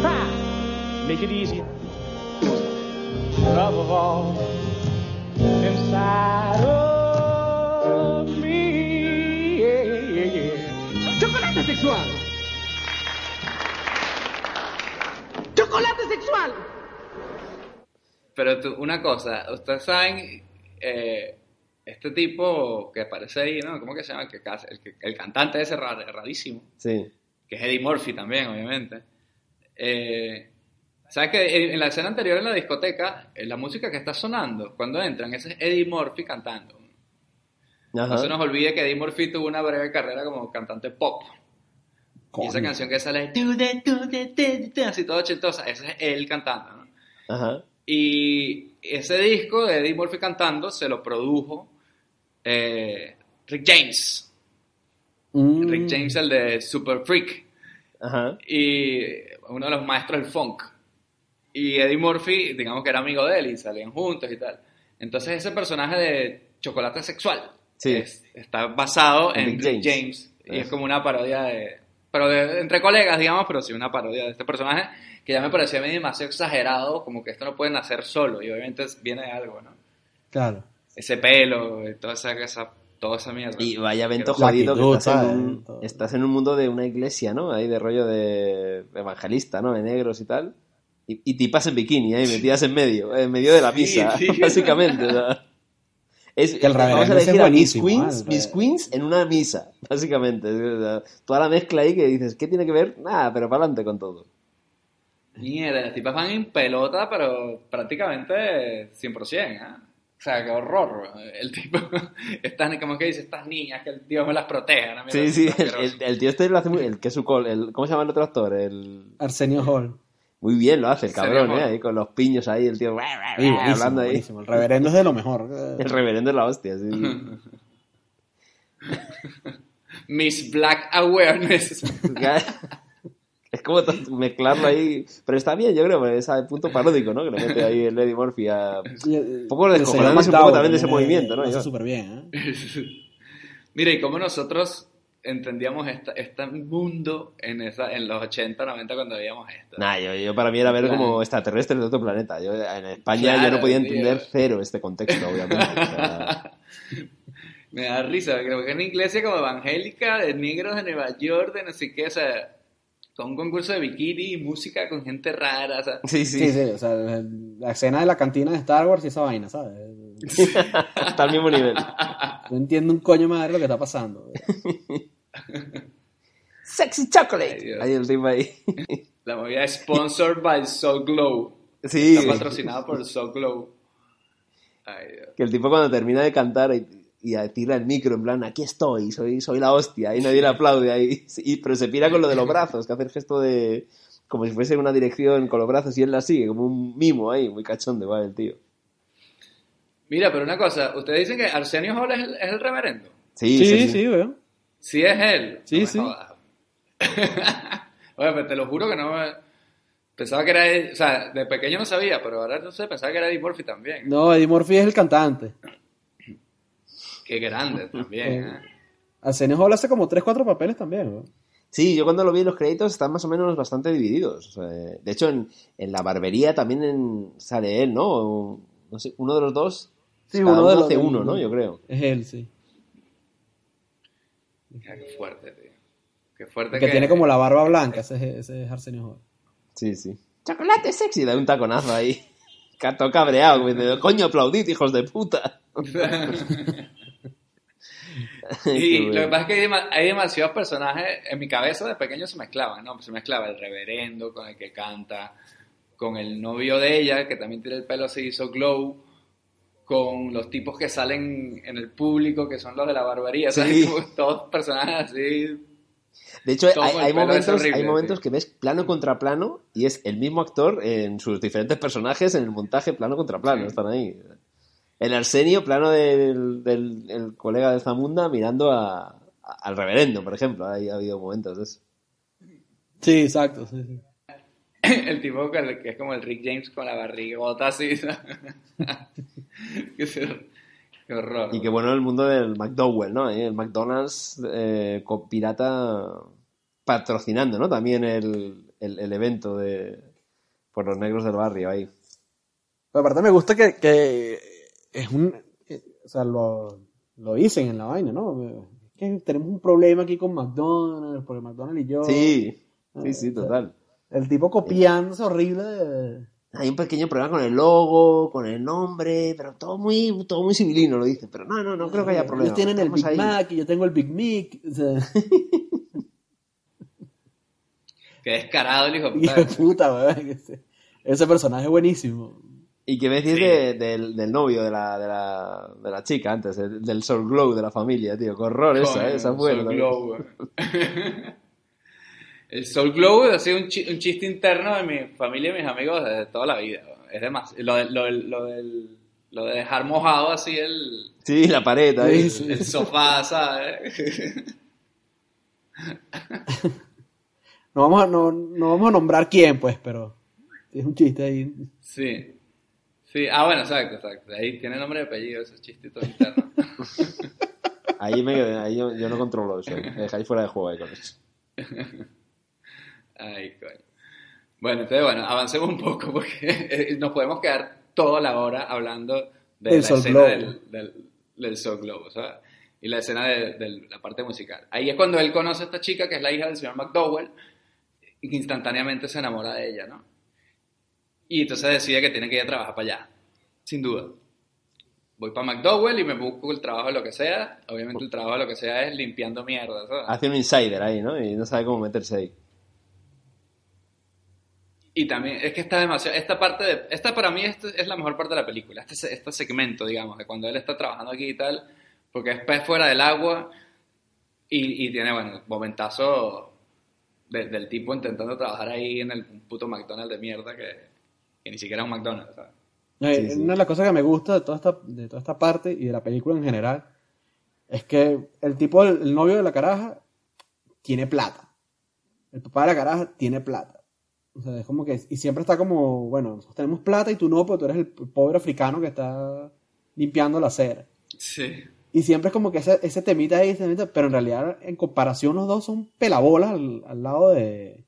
pride. Make it easy. Love of all inside of me. Yeah, yeah, yeah. Chocolate sexual. Chocolate sexual. Pero tú, una cosa, ustedes saben, eh, este tipo que aparece ahí, ¿no? ¿Cómo que se llama? El, que, el, el cantante ese rar- rarísimo, Sí. que es Eddie Murphy también, obviamente. Eh, ¿Sabes que en la escena anterior en la discoteca, eh, la música que está sonando cuando entran, ese es Eddie Murphy cantando. Ajá. No se nos olvide que Eddie Murphy tuvo una breve carrera como cantante pop. Y esa Coño. canción que sale, así todo ochentosa, ese es él cantando, ¿no? Ajá. Y ese disco de Eddie Murphy cantando se lo produjo eh, Rick James. Mm. Rick James, el de Super Freak. Ajá. Y uno de los maestros del funk. Y Eddie Murphy, digamos que era amigo de él y salían juntos y tal. Entonces ese personaje de chocolate sexual Sí. es- está basado en Rick Rick James. James. Y es como una parodia de... Pero de- entre colegas, digamos, pero sí una parodia de este personaje que ya me parecía a mí demasiado exagerado, como que esto no puede nacer solo y obviamente viene de algo, ¿no? Claro. Ese pelo, y toda esa, esa- toda esa mierda. Y vaya evento jodido que estás en, un, estás en un mundo de una iglesia, ¿no? Ahí de rollo de evangelista, ¿no? De negros y tal. Y, y tipas en bikini ahí metidas en medio, en medio de la misa, sí. básicamente. Es, Que el vamos a es a Miss Queens. Miss Queens en una misa, básicamente. O sea, toda la mezcla ahí que dices, ¿qué tiene que ver? Nada, pero para adelante con todo. Mierda, las tipas van en pelota, pero prácticamente 100%, ¿ah? O sea, qué horror. El tipo, estas, como que dice, estas niñas, que el Dios me las proteja. ¿no? Sí, sí, el, el- el tío este lo hace muy... El, que es su col, el, ¿Cómo se llama el otro actor? El... Arsenio Hall. Muy bien lo hace el cabrón. ¿eh? Ahí con los piños ahí, el tío... Sí, buenísimo, hablando ahí. buenísimo. El reverendo es de lo mejor. El reverendo es la hostia, sí. Miss Black Awareness. Como mezclarlo ahí. Pero está bien, yo creo, porque es el punto paródico, ¿no? Que le mete ahí el Eddie Murphy a. Un poco descojonándose un poco también de ese movimiento, ¿no? Yo- súper bien, ¿eh? Mira, y cómo nosotros entendíamos esta, este mundo en, esa, en los 80, 90 cuando veíamos esto. Nah, yo, yo para mí era ver como extraterrestres de otro planeta. Yo en España Claro, yo no podía tío. entender cero este contexto, obviamente. O sea, Me da risa, creo que es una iglesia como evangélica de negros de Nueva York, de no sé qué, o sea, con un concurso de bikini y música con gente rara, o sea, sí, Sí, sí. sí, o sea, la escena de la cantina de Star Wars y esa vaina, ¿sabes? Está al mismo nivel. No entiendo un coño madre lo que está pasando. Sexy chocolate. Ay, Dios. Ahí el tipo ahí. la movida es sponsored by Soul Glow. Sí. Está patrocinado por Soul Glow. Ay, Dios. Que el tipo cuando termina de cantar y, y tira el micro en plan, aquí estoy, soy, soy la hostia, y nadie le aplaude ahí. Pero se pira con lo de los brazos, que hace el gesto de... como si fuese una dirección con los brazos y él la sigue, como un mimo ahí, muy cachondo, va el tío. Mira, pero una cosa, ustedes dicen que Arsenio Hall es el, es el reverendo. Sí, Sí, sí, sí, sí. weón. Sí es él. Sí, No sí. Oye, pues te lo juro que no me... Pensaba que era él, o sea, de pequeño no sabía, pero ahora no sé, pensaba que era Eddie Murphy también. No, Eddie Murphy es el cantante. Qué grande también, ¿eh? Arsenio Hall hace como 3-4 papeles también, weón. Sí, yo cuando lo vi en los créditos están más o menos bastante divididos. De hecho, en, en la barbería también en- sale él, ¿no? No sé, uno de los dos. Sí, cada uno de los hace del- uno, ¿no? Yo creo. Es él, sí. Mira, qué fuerte, tío. Qué fuerte El que tiene como la barba blanca, ese es, ese es Arsenio Hall. Sí, sí. Chocolate sexy, da un taconazo ahí. Cato cabreado, coño, aplaudid, hijos de puta. Y lo que pasa es que hay, dema- hay demasiados personajes, en mi cabeza de pequeño se mezclaban, ¿no? Se mezclaba el reverendo con el que canta, con el novio de ella, que también tiene el pelo así, hizo glow, con los tipos que salen en el público, que son los de la barbería, ¿sabes? Sí. Como Todos personajes así. De hecho, hay, momentos, horrible, hay momentos sí. que ves plano contra plano y es el mismo actor en sus diferentes personajes en el montaje plano contra plano. Sí. Están ahí. El Arsenio, plano del, del- el colega de Zamunda mirando a, a- al reverendo, por ejemplo. Ahí ha habido momentos de eso. Sí, exacto. Sí, sí. El tipo que, que es como el Rick James con la barrigota así. qué, horror. Y que bueno el mundo del McDowell, ¿no? El McDonald's eh, con pirata patrocinando, ¿no? También el, el- el evento de por los negros del barrio ahí. Pero aparte me gusta que, que es un... eh, O sea, lo, lo dicen en la vaina, ¿no? Es que tenemos un problema aquí con McDonald's, porque McDonald's y yo... Sí, Ah, sí, sí, total. El tipo copiándose horrible de... Hay un pequeño problema con el logo, con el nombre, pero todo muy, todo muy civilino lo dicen. Pero no, no, no creo que haya problema. Ellos tienen el Big ahí. Mac y yo tengo el Big Mic. O sea, Qué descarado el hijo de hijo puta. de puta, weón. Ese, ese personaje es buenísimo. ¿Y qué me decís Sí. de- del, del novio de la, de, la, de la chica antes? el- del Soul Glow de la familia, tío. Qué horror esa, ¿eh? esa el fue. Soul Glow. güey. el Soul Glow ha sido un, chi- un chiste interno de mi familia y mis amigos desde toda la vida. Es demasiado. Lo, de- lo, lo, del- lo de dejar mojado así el, Sí, la pared ahí. El sofá, ¿sabes? No vamos, a, no, no vamos a nombrar quién, pues, pero es un chiste ahí. sí. Sí, ah, bueno, exacto, exacto. Ahí tiene nombre y apellido, esos chistitos internos. Ahí, me, ahí yo, yo no controlo eso. Me dejáis fuera de juego ahí con eso. Ay, coño. Bueno, entonces, bueno, avancemos un poco porque eh, nos podemos quedar toda la hora hablando de Del la Soul escena del, del, del Soul Glow, ¿sabes? Y la escena de, de la parte musical. Ahí es cuando él conoce a esta chica que es la hija del señor McDowell y que instantáneamente se enamora de ella, ¿no? Y entonces decide que tiene que ir a trabajar para allá, sin duda. Voy para McDowell y me busco el trabajo de lo que sea. Obviamente el trabajo de lo que sea es limpiando mierda, ¿sabes? Hace un insider ahí, ¿no? Y no sabe cómo meterse ahí. Y también, es que está demasiado, esta parte de, esta para mí esta es la mejor parte de la película, este, este segmento, digamos, de cuando él está trabajando aquí y tal, porque es pez fuera del agua y, y tiene, bueno, momentazo de- del tipo intentando trabajar ahí en el puto McDonald's de mierda que, que ni siquiera es un McDonald's, ¿sabes? Eh, Sí, sí. Una de las cosas que me gusta de toda esta, de toda esta parte y de la película en general es que el tipo, el, el novio de la caraja, tiene plata. El papá de la caraja tiene plata. O sea, es como que, y siempre está como, bueno, nosotros tenemos plata y tú no, porque tú eres el pobre africano que está limpiando la acera. Sí. Y siempre es como que ese, ese temita ahí, ese temita, pero en realidad, en comparación, los dos son pelabolas al, al lado de,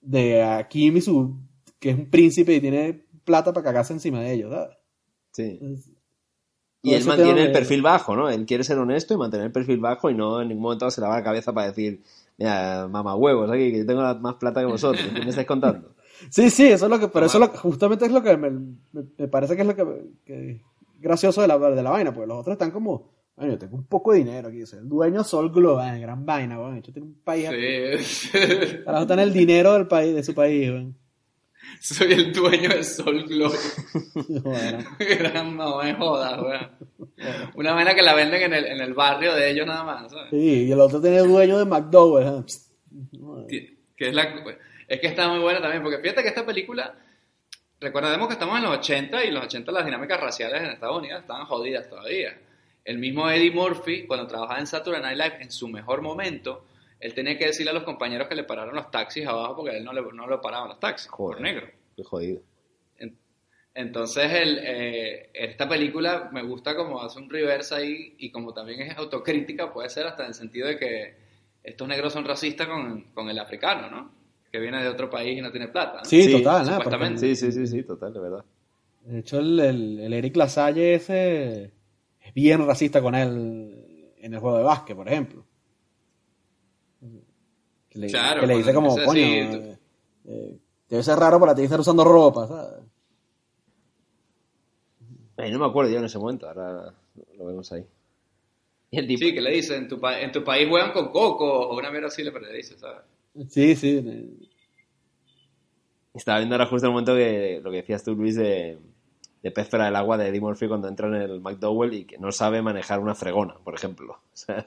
de a Kim y su, que es un príncipe y tiene plata para cagarse encima de ellos, ¿sabes? Sí. Y él mantiene el perfil bajo, ¿no? Él quiere ser honesto y mantener el perfil bajo y no en ningún momento se lava la cabeza para decir, mira, mamá huevos aquí, que yo tengo más plata que vosotros. ¿Qué me estáis contando? Sí, sí, eso es lo que, pero eso es lo que- justamente es lo que me, me- me parece que es lo que, que gracioso de la, de la vaina, porque los otros están como, bueno, yo tengo un poco de dinero aquí, soy el dueño Sol Global, gran vaina, bueno, yo tengo un país, Sí. para el dinero del país, de su país, weón. Soy el dueño de Sol. Joder, Gran no me jodas, weón. Una vaina que la venden en el, en el barrio de ellos nada más, ¿sabes? Sí, y el otro tiene dueño de McDowell. ¿eh? Que es, la, es que está muy buena también, porque fíjate que esta película, recordemos que estamos en los 80 y en los 80 las dinámicas raciales en Estados Unidos estaban jodidas todavía. El mismo Eddie Murphy, cuando trabajaba en Saturday Night Live, en su mejor momento, él tenía que decirle a los compañeros que le pararon los taxis abajo porque él no le, no le paraban los taxis, por Joder. negro. Qué jodido. En- Entonces, el, eh, esta película me gusta como hace un reverse ahí y como también es autocrítica, puede ser hasta en el sentido de que estos negros son racistas con, con el africano, ¿no? Que viene de otro país y no tiene plata. ¿no? Sí, total, ¿no? supuestamente. Sí, sí, sí, sí, total, de verdad. De hecho, el, el, el Eric Lasalle ese es bien racista con él en el juego de básquet, por ejemplo. Que le, Claro, que le dice cuando como, coño, así, tú- eh, eh, debe ser raro para ti estar usando ropa, ¿sabes? Ay, no me acuerdo yo en ese momento, ahora lo vemos ahí. Y el tipo, Sí, que le dice, en tu, pa- en tu país juegan con coco o una mierda así, le pero le dice, ¿sabes? Sí, sí. Estaba viendo ahora justo el momento que lo que decías tú, Luis, de, de pez fuera del agua de Eddie Murphy cuando entra en el McDowell y que no sabe manejar una fregona, por ejemplo. O sea,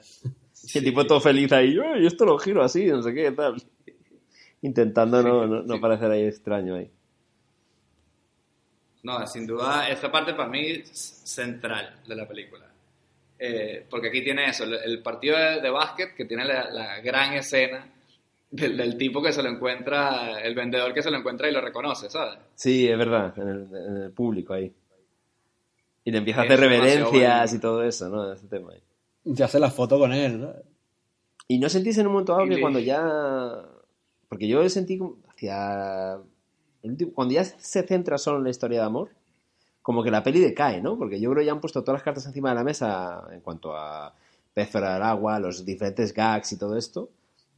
el tipo todo feliz ahí, "Ay, yo esto lo giro así, no sé qué, tal. Intentando no, no, no sí. parecer ahí extraño ahí. No, sin duda, esa parte para mí es central de la película. Eh, porque aquí tiene eso, el, el partido de, de básquet que tiene la, la gran escena del, del tipo que se lo encuentra, el vendedor que se lo encuentra y lo reconoce, ¿sabes? Sí, es verdad, en el, en el público ahí. Y le empieza a hacer reverencias bueno. y todo eso, ¿no? Ese tema ahí. Ya hace la foto con él, ¿no? Y no sentís en un momento dado que le- cuando ya. Porque yo sentí como hacia. el último- Cuando ya se centra solo en la historia de amor, como que la peli decae, ¿no? Porque yo creo que ya han puesto todas las cartas encima de la mesa en cuanto a pez fuera del agua, los diferentes gags y todo esto.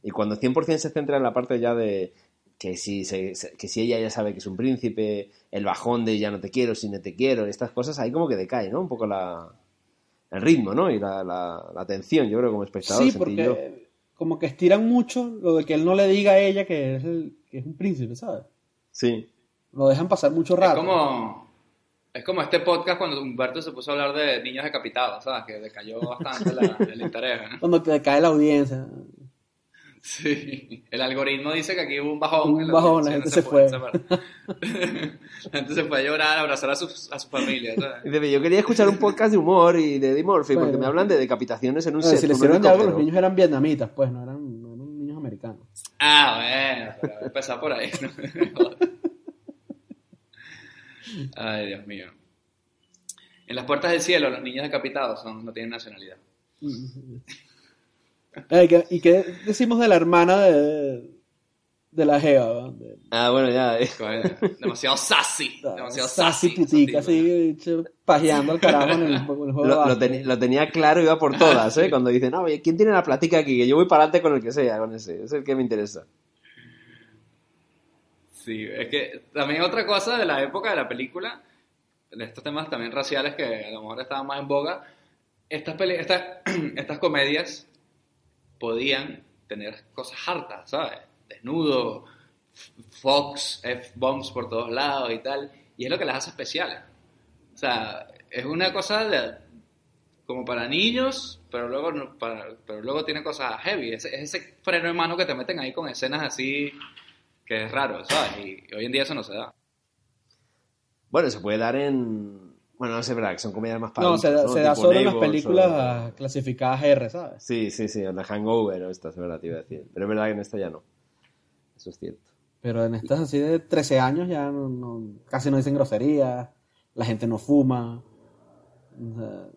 Y cuando 100% se centra en la parte ya de que si, se- se- que si ella ya sabe que es un príncipe, el bajón de ya no te quiero, si no te quiero, estas cosas, ahí como que decae, ¿no? Un poco la, el ritmo, ¿no? Y la, la, la atención, yo creo, como espectador. Sí, sentí yo. porque como que estiran mucho lo de que él no le diga a ella que es, el, que es un príncipe, ¿sabes? Sí. Lo dejan pasar mucho Es rato. como, es como este podcast cuando Humberto se puso a hablar de niños decapitados, ¿sabes? Que decayó bastante la- el interés. ¿eh? Cuando te cae la audiencia. Sí, el algoritmo dice que aquí hubo un bajón. Un en bajón, la gente no se puede separar. la gente se fue a llorar, a abrazar a su, a su familia, Yo quería escuchar un podcast de humor y de Eddie Murphy, porque me hablan de decapitaciones en un Bueno, set. si le con un hicieron algo, los niños eran vietnamitas, pues, no eran, no eran niños americanos. Ah, bueno, pero voy a empezar por ahí. ¿no? Ay, Dios mío. En las puertas del cielo, los niños decapitados son, no tienen nacionalidad. Eh, ¿qué- ¿Y qué decimos de la hermana de, de la Jeva? Ah, bueno, ya. eh. Demasiado sassy. Demasiado sassy sassy. putica, así, pajeando al carajo en el, en el juego Lo, lo ten- lo tenía claro, iba por todas, ¿eh? Cuando dicen, no, oye, ¿quién tiene la platica aquí? Que yo voy para adelante con el que sea, con ese. Es el que me interesa. Sí, es que también otra cosa de la época de la película, de estos temas también raciales que a lo mejor estaban más en boga, estas, peli- estas, estas comedias podían tener cosas hartas, ¿sabes? Desnudo, Fox, F-bombs por todos lados y tal, y es lo que las hace especiales. O sea, es una cosa como para niños, pero luego, pero luego tiene cosas heavy. Es, es ese freno de mano que te meten ahí con escenas así, que es raro, ¿sabes? Y hoy en día eso no se da. Bueno, se puede dar en... Bueno, no sé, verdad, que son comedias más para No, se, da- adultos, se da Tipo solo en las películas clasificadas R, ¿sabes? Sí, sí, sí, en la Hangover o estas, es verdad, te iba a decir. Pero es verdad que en esta ya no. Eso es cierto. Pero en estas así de 13 años ya no, no- casi no dicen groserías, la gente no fuma. o sea,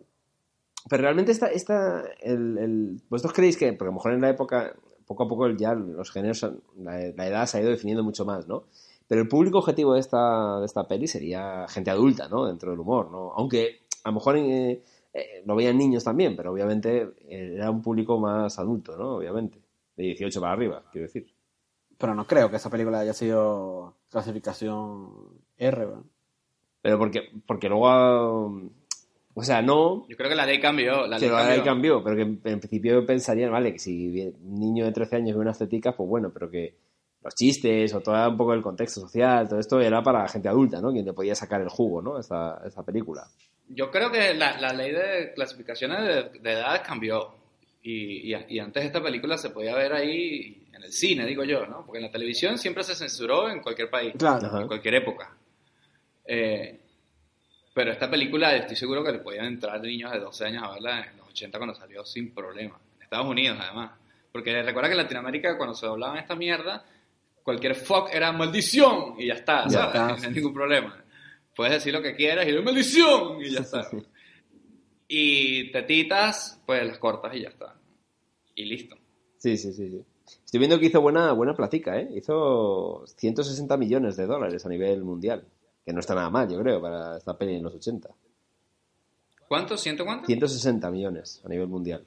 Pero realmente esta, esta el, el- ¿vosotros creéis que, porque a lo mejor en la época, poco a poco ya los géneros, la edad se ha ido definiendo mucho más, ¿no? Pero el público objetivo de esta, de esta peli sería gente adulta, ¿no? Dentro del humor, ¿no? Aunque a lo mejor eh, eh, lo veían niños también, pero obviamente eh, era un público más adulto, ¿no? Obviamente. De 18 para arriba, quiero decir. pero no creo que esa película haya sido clasificación R, ¿verdad? Pero porque, porque luego... ah, o sea, no, Yo creo que la ley cambió. La que ley lo cambió. ahí cambió, pero que en, en principio pensarían, vale, que si un niño de 13 años ve unas teticas, pues bueno, pero que los chistes o todo un poco el contexto social, todo esto era para gente adulta, ¿no? Quien le podía sacar el jugo, ¿no? Esta, esta película. Yo creo que la, la ley de clasificaciones de, de edades cambió. Y, y, y antes esta película se podía ver ahí en el cine, digo yo, ¿no? Porque en la televisión siempre se censuró en cualquier país, Claro. Ajá. en cualquier época. Eh, pero esta película estoy seguro que le podían entrar niños de 12 años a verla en los 80 cuando salió sin problema. En Estados Unidos, además. Porque recuerda que en Latinoamérica cuando se doblaban esta mierda, cualquier fuck era maldición y ya está, Ya ¿sabes? está, No hay ningún problema. Puedes decir lo que quieras y yo maldición y ya está. Y tetitas, pues las cortas y ya está. Y listo. Sí, sí, sí, sí. Estoy viendo que hizo buena, buena platica, ¿eh? Hizo 160 millones de dólares a nivel mundial. Que no está nada mal, yo creo, para esta peli en los 80. ¿Cuánto? ¿Ciento cuánto? 160 millones a nivel mundial.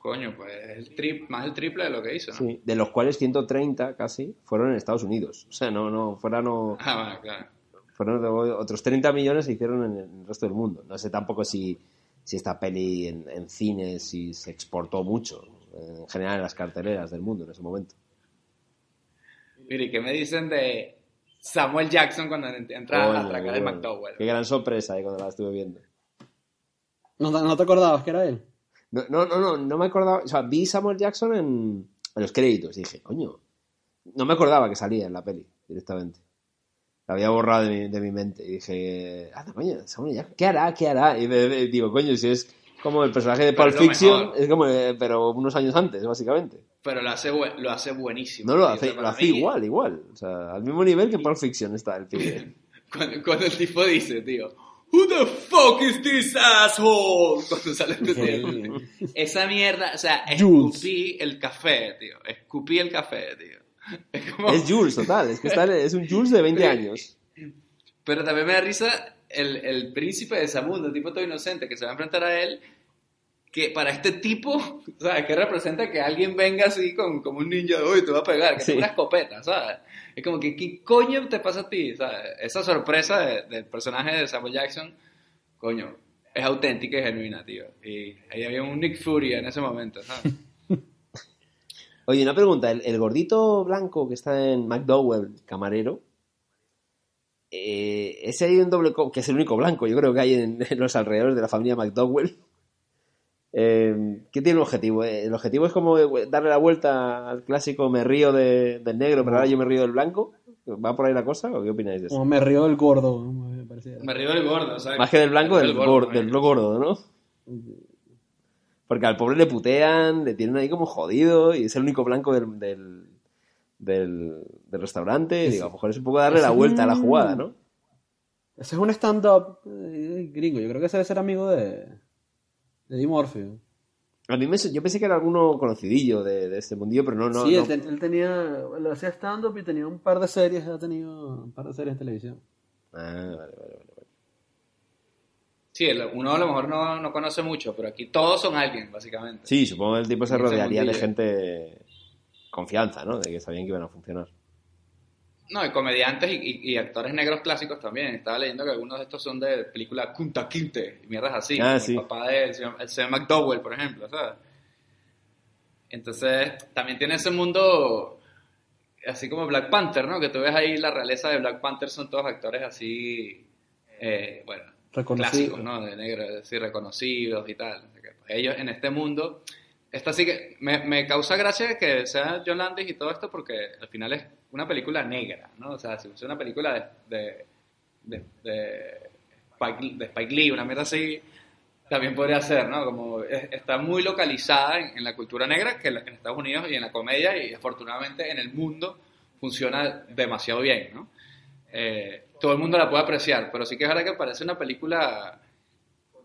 Coño, pues el trip, más del triple de lo que hizo, ¿no? Sí, de los cuales 130 casi fueron en Estados Unidos. O sea, no, no, fuera no... Ah, bueno, claro. fueron otros 30 millones se hicieron en el resto del mundo. No sé tampoco si, si esta peli en, en cines si se exportó mucho, en general en las carteleras del mundo en ese momento. Mire, ¿y ¿qué me dicen de Samuel Jackson cuando ent- entra a atracar el. McDowell? Qué gran sorpresa eh, cuando la estuve viendo. ¿No, te- no te acordabas que era él? No, no, no, no, no me acordaba. O sea, vi Samuel Jackson en, en los créditos y dije, coño, no me acordaba que salía en la peli directamente. La había borrado de mi, de mi mente y dije, ah, coño, Samuel Jackson, ¿qué hará? ¿Qué hará? Y me- me- digo, coño, si es como el personaje de Pulp Fiction, es como, eh, pero unos años antes, básicamente. Pero lo hace, lo hace buenísimo. No lo hace, lo hace mí, igual, igual. O sea, al mismo nivel que Pulp Fiction está el pibe. Cuando, cuando el tipo dice, tío, Who the fuck is this asshole? Cuando sale este tío. Esa mierda, o sea, Jules. escupí el café, tío. Escupí el café, tío. Es como... Es Jules, total. Es que está, es un Jules de 20 años. Pero también me da risa el, el príncipe de Samundo, el tipo todo inocente que se va a enfrentar a él, que para este tipo, ¿sabes? Que representa que alguien venga así con, como un ninja, uy, te va a pegar, que Sí. tenga una escopeta, ¿sabes? Es como que, ¿qué coño te pasa a ti? ¿sabes? Esa sorpresa de- del personaje de Samuel Jackson, coño, es auténtica y genuina, tío. Y ahí había un Nick Fury en ese momento, ¿sabes? Oye, una pregunta. El, el gordito blanco que está en McDowell, camarero, eh, ese hay un doble... que es el único blanco, yo creo que hay en, en los alrededores de la familia McDowell. Eh, ¿Qué tiene el objetivo? Eh, ¿El objetivo es como darle la vuelta al clásico me río de- del negro, pero ahora yo me río del blanco? ¿Va por ahí la cosa o qué opináis de eso? Como me río del gordo. me. Me río del gordo, ¿sabes? Más que del blanco, del, río gor- gordo, del ¿eh? gordo, ¿no? Porque al pobre le putean, le tienen ahí como jodido y es el único blanco del, del, del, del restaurante. Digo, a lo mejor es un poco darle la ese- vuelta a la jugada, ¿no? Ese es un stand-up eh, gringo. Yo creo que ese debe ser amigo de, de Eddie Murphy. A mí me, yo pensé que era alguno conocidillo de, de este mundillo, pero no, no. sí, no. Él, ten- él tenía, él hacía stand-up y tenía un par de series, ha tenido un par de series en televisión. Ah, vale, vale, vale. vale. Sí, uno a lo mejor no, no conoce mucho, pero aquí todos son alguien, básicamente. Sí, supongo que el tipo se rodearía de gente confianza, ¿no? De que sabían que iban a funcionar. No, y comediantes y, y- y actores negros clásicos también. Estaba leyendo que algunos de estos son de película Kunta Kinte y mierdas así. Ah, como sí. El papá de el señor, el señor McDowell, por ejemplo, ¿sabes? Entonces, también tiene ese mundo así como Black Panther, ¿no? Que tú ves ahí la realeza de Black Panther son todos actores así, eh, bueno, Reconocido. clásicos, ¿no? De negro, así reconocidos y tal. ellos en este mundo, esta sí que me, me causa gracia que sea John Landis y todo esto porque al final es una película negra, ¿no? O sea, si fuese una película de, de, de, de Spike, de Spike Lee, una mierda así, también podría ser, ¿no? Como es- está muy localizada en, en la cultura negra que en Estados Unidos y en la comedia y afortunadamente en el mundo funciona demasiado bien, ¿no? Eh, todo el mundo la puede apreciar, pero sí que es verdad que parece una película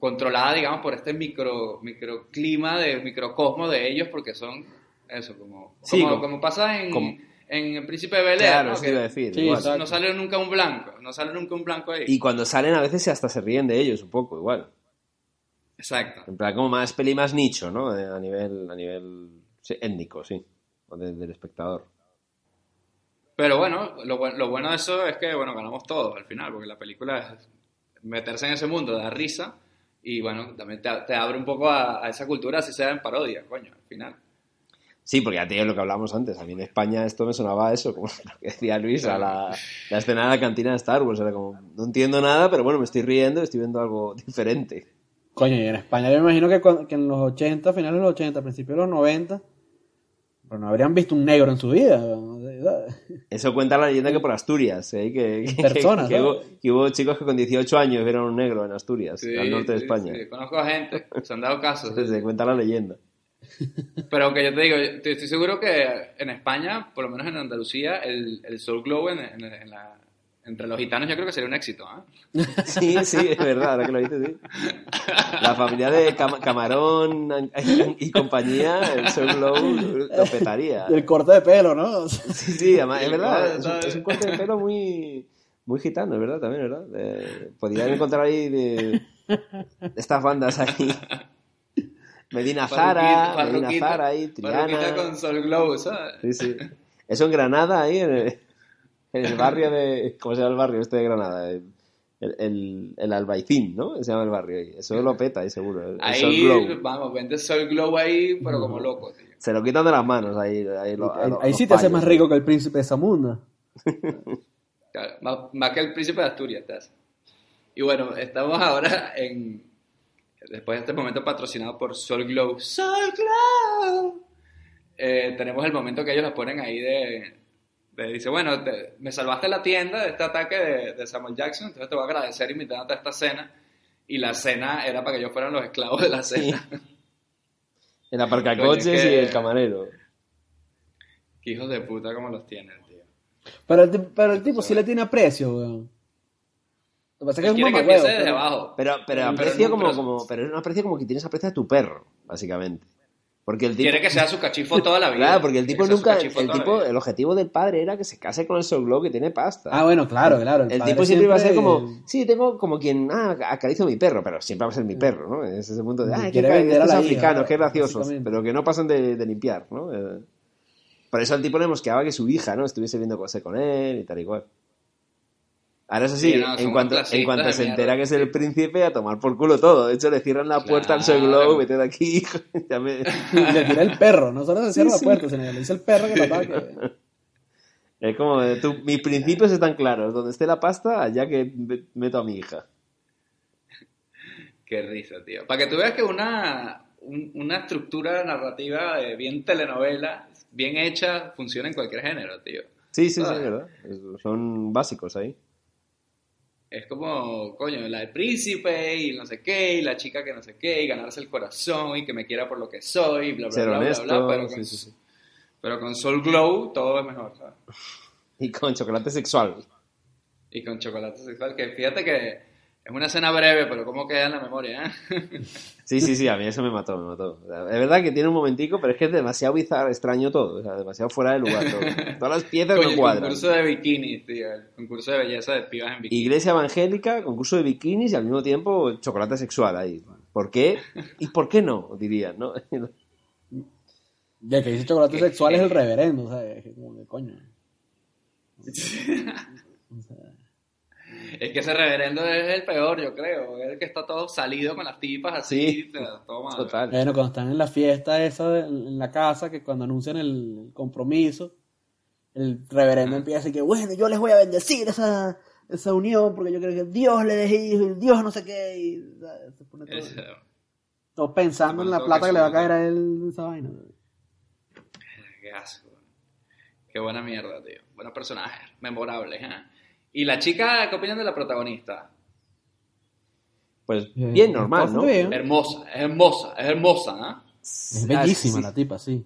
controlada, digamos, por este micro microclima de microcosmo de ellos porque son eso, como, Sí, como, como- como pasa en, como- en El Príncipe de Bel Air, Claro, ¿no? Que iba a decir. Sí, igual. no sale nunca un blanco, no sale nunca un blanco ahí. Y cuando salen a veces hasta se ríen de ellos un poco, igual. Exacto. En plan, como más peli más nicho, ¿no? De- A nivel, a nivel sí, étnico, sí. O de- del espectador. Pero bueno, lo, buen- lo bueno de eso es que, bueno, ganamos todos al final, porque la película es meterse en ese mundo, da risa, y bueno, también te, te abre un poco a, a esa cultura, si sea en parodia, coño, al final. Sí, porque ya te digo lo que hablamos antes. A mí en España esto me sonaba a eso, como lo que decía Luis, a la, la escena de la cantina de Star Wars. Era como, no entiendo nada, pero bueno, me estoy riendo, estoy viendo algo diferente. Coño, y en España yo me imagino que, cuan- que en los 80, finales de los 80, principios de los 90, pero no habrían visto un negro en su vida. Eso cuenta la leyenda que por Asturias, ¿eh? que, que- Personas, que, ¿no? hubo, que hubo chicos que con 18 años vieron un negro en Asturias, Sí, al norte de España. sí, conozco a gente, se han dado casos. Se cuenta la leyenda. Pero que yo te digo, estoy seguro que en España, por lo menos en Andalucía, el, el Soul Glow en, en- en la- entre los gitanos yo creo que sería un éxito, ¿eh? Sí, sí, es verdad, ahora que lo dices, sí. La familia de Cam- Camarón y compañía, el Soul Glow, lo petaría. Y el corte de pelo, ¿no? Sí, sí, además, es verdad, es un, ¿sabes? es un corte de pelo muy, muy gitano, es verdad, también, ¿verdad? Eh, podrían encontrar ahí de, de estas bandas ahí. Medina Zara, Medina Zara ahí, Triana. con Soul Glow, ¿sabes? Sí, sí. Eso en Granada, ahí, en el, en el barrio de. ¿Cómo se llama el barrio este de Granada? El, el, el Albaicín, ¿no? Se llama el barrio ahí. Eso lo peta ahí, seguro. El, el Soul Ahí, Glow. vamos, vende Soul Glow ahí, pero como loco, tío. Se lo quitan de las manos ahí. Ahí, lo- Ahí, los- ahí los sí te hace más rico que el príncipe de Zamunda. Claro, más, más que el príncipe de Asturias, te hace. Y bueno, estamos ahora en. Después de este momento patrocinado por Soul Glow. ¡Soul Glow! Eh, tenemos el momento que ellos la ponen ahí de. De dice, bueno, te- me salvaste la tienda de este ataque de, de Samuel Jackson, entonces te voy a agradecer invitándote a esta cena. Y la cena era para que ellos fueran los esclavos de la cena. El aparcacoches Coño, es que- y el camarero. Qué hijos de puta como los tío. Pero el, ti- pero el tipo sí le tiene aprecio, weón. Lo que pasa es que es un que desde pero- abajo. Pero, pero Pero aprecio no, como, pero- como. Pero es un aprecio como que tienes aprecio a tu perro, básicamente. Porque el tipo. Quiere que sea su cachifo toda la vida. Claro, porque el tipo que sea su nunca. El tipo, el objetivo del padre era que se case con el Soul Glow que tiene pasta. Ah, bueno, claro, claro. El tipo siempre iba a ser como, sí, tengo como quien, ah, acaricio a mi perro, pero siempre va a ser mi perro, ¿no? Es ese punto de, ah, estos africanos, qué graciosos, pero que no pasan de, de limpiar, ¿no? Eh, por eso al tipo le mosqueaba que su hija, ¿no? Estuviese viendo cosas con él y tal y cual. Ahora eso sí, Sí, no, en, cuanto, en cuanto se mierda. entera que es el príncipe, a tomar por culo todo. De hecho, le cierran la puerta al Claro. Glow, vete de aquí, hijo. Ya me- Y le tira el perro, no solo se cierra la sí. puerta, sino que le dice el perro que lo ataque. Es como, eh, tú- mis principios están claros. Donde esté la pasta, allá que me- meto a mi hija. Qué risa, tío. Para que tú veas que una, un- una estructura narrativa de bien telenovela, bien hecha, funciona en cualquier género, tío. Sí, sí, sí, ¿Sabes? verdad. Son básicos ahí. Es como, coño, la del príncipe y no sé qué, y la chica que no sé qué, y ganarse el corazón y que me quiera por lo que soy, bla, bla, bla, honesto, bla, bla, pero sí, con, sí, sí. pero con Soul Glow todo es mejor, ¿sabes? Y con chocolate sexual. Y con chocolate sexual, que fíjate que es una escena breve, pero cómo queda en la memoria, ¿eh? Sí, sí, sí, a mí eso me mató, me mató. O sea, es verdad que tiene un momentico, pero es que es demasiado bizarro, extraño todo. O sea, demasiado fuera de lugar todo. Todas las piezas Coño, no el cuadran. concurso de bikinis, tío, el concurso de belleza de pibas en bikini. Iglesia evangélica, concurso de bikinis y al mismo tiempo chocolate sexual ahí. ¿Por qué? ¿Y por qué no? Dirían, ¿no? Ya que dice chocolate sexual es el reverendo, ¿sabes? Que como que coño. Es que ese reverendo es el peor, yo creo. Es el que está todo salido con las tipas así. Sí. Total. Bueno, cuando están en la fiesta esa de- en la casa, que cuando anuncian el compromiso, el reverendo empieza a decir que, bueno, yo les voy a bendecir esa, esa unión porque yo creo que Dios le deje hijos y Dios no sé qué. Y, sea, se pone todo, Ese- todo pensando en la plata que que le va a caer a él esa vaina. Qué asco. Qué buena mierda, tío. Buenos personajes, memorables. ¿eh? Y la chica, ¿qué opinan de la protagonista? Pues Bien, bien normal, ¿no? bien. Hermosa, es hermosa, es hermosa, ¿ah? Es bellísima sí. la tipa, sí.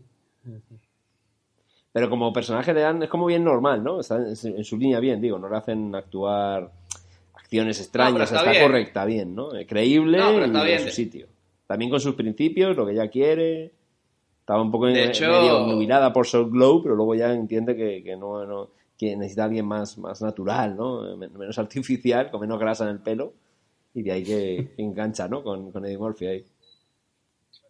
Pero como personaje le dan, es como bien normal, ¿no? Está en, su línea bien, digo, no le hacen actuar acciones extrañas, está está, bien. correcta, bien, ¿no? Eh, Creíble No, y en su sitio. También con sus principios, lo que ella quiere. Estaba un poco en- hecho- medio nubilada por Soul Glow, pero luego ya entiende que, que no, no- que necesita alguien más, más natural, ¿no? Men- Menos artificial, con menos grasa en el pelo. Y de ahí que, engancha, ¿no? Con, con Eddie Murphy ahí.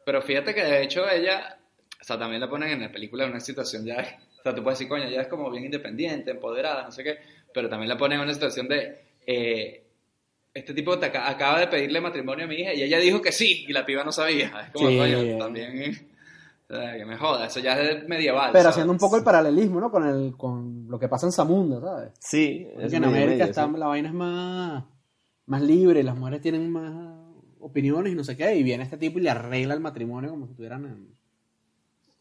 Pero fíjate que de hecho ella, o sea, también la ponen en la película en una situación ya, o sea, tú puedes decir, coño, ella es como bien independiente, empoderada, no sé qué, pero también la ponen en una situación de, eh, este tipo acaba de pedirle matrimonio a mi hija y ella dijo que sí, y la piba no sabía. Es como, Sí. coño, también, que me joda, eso ya es medieval. Pero ¿sabes? haciendo un poco el paralelismo, ¿no? Con, el, con lo que pasa en Zamunda, ¿sabes? Sí, es Porque en medio América medio, está, sí. la vaina es más, más libre, las mujeres tienen más opiniones y no sé qué, y viene este tipo y le arregla el matrimonio como si estuvieran en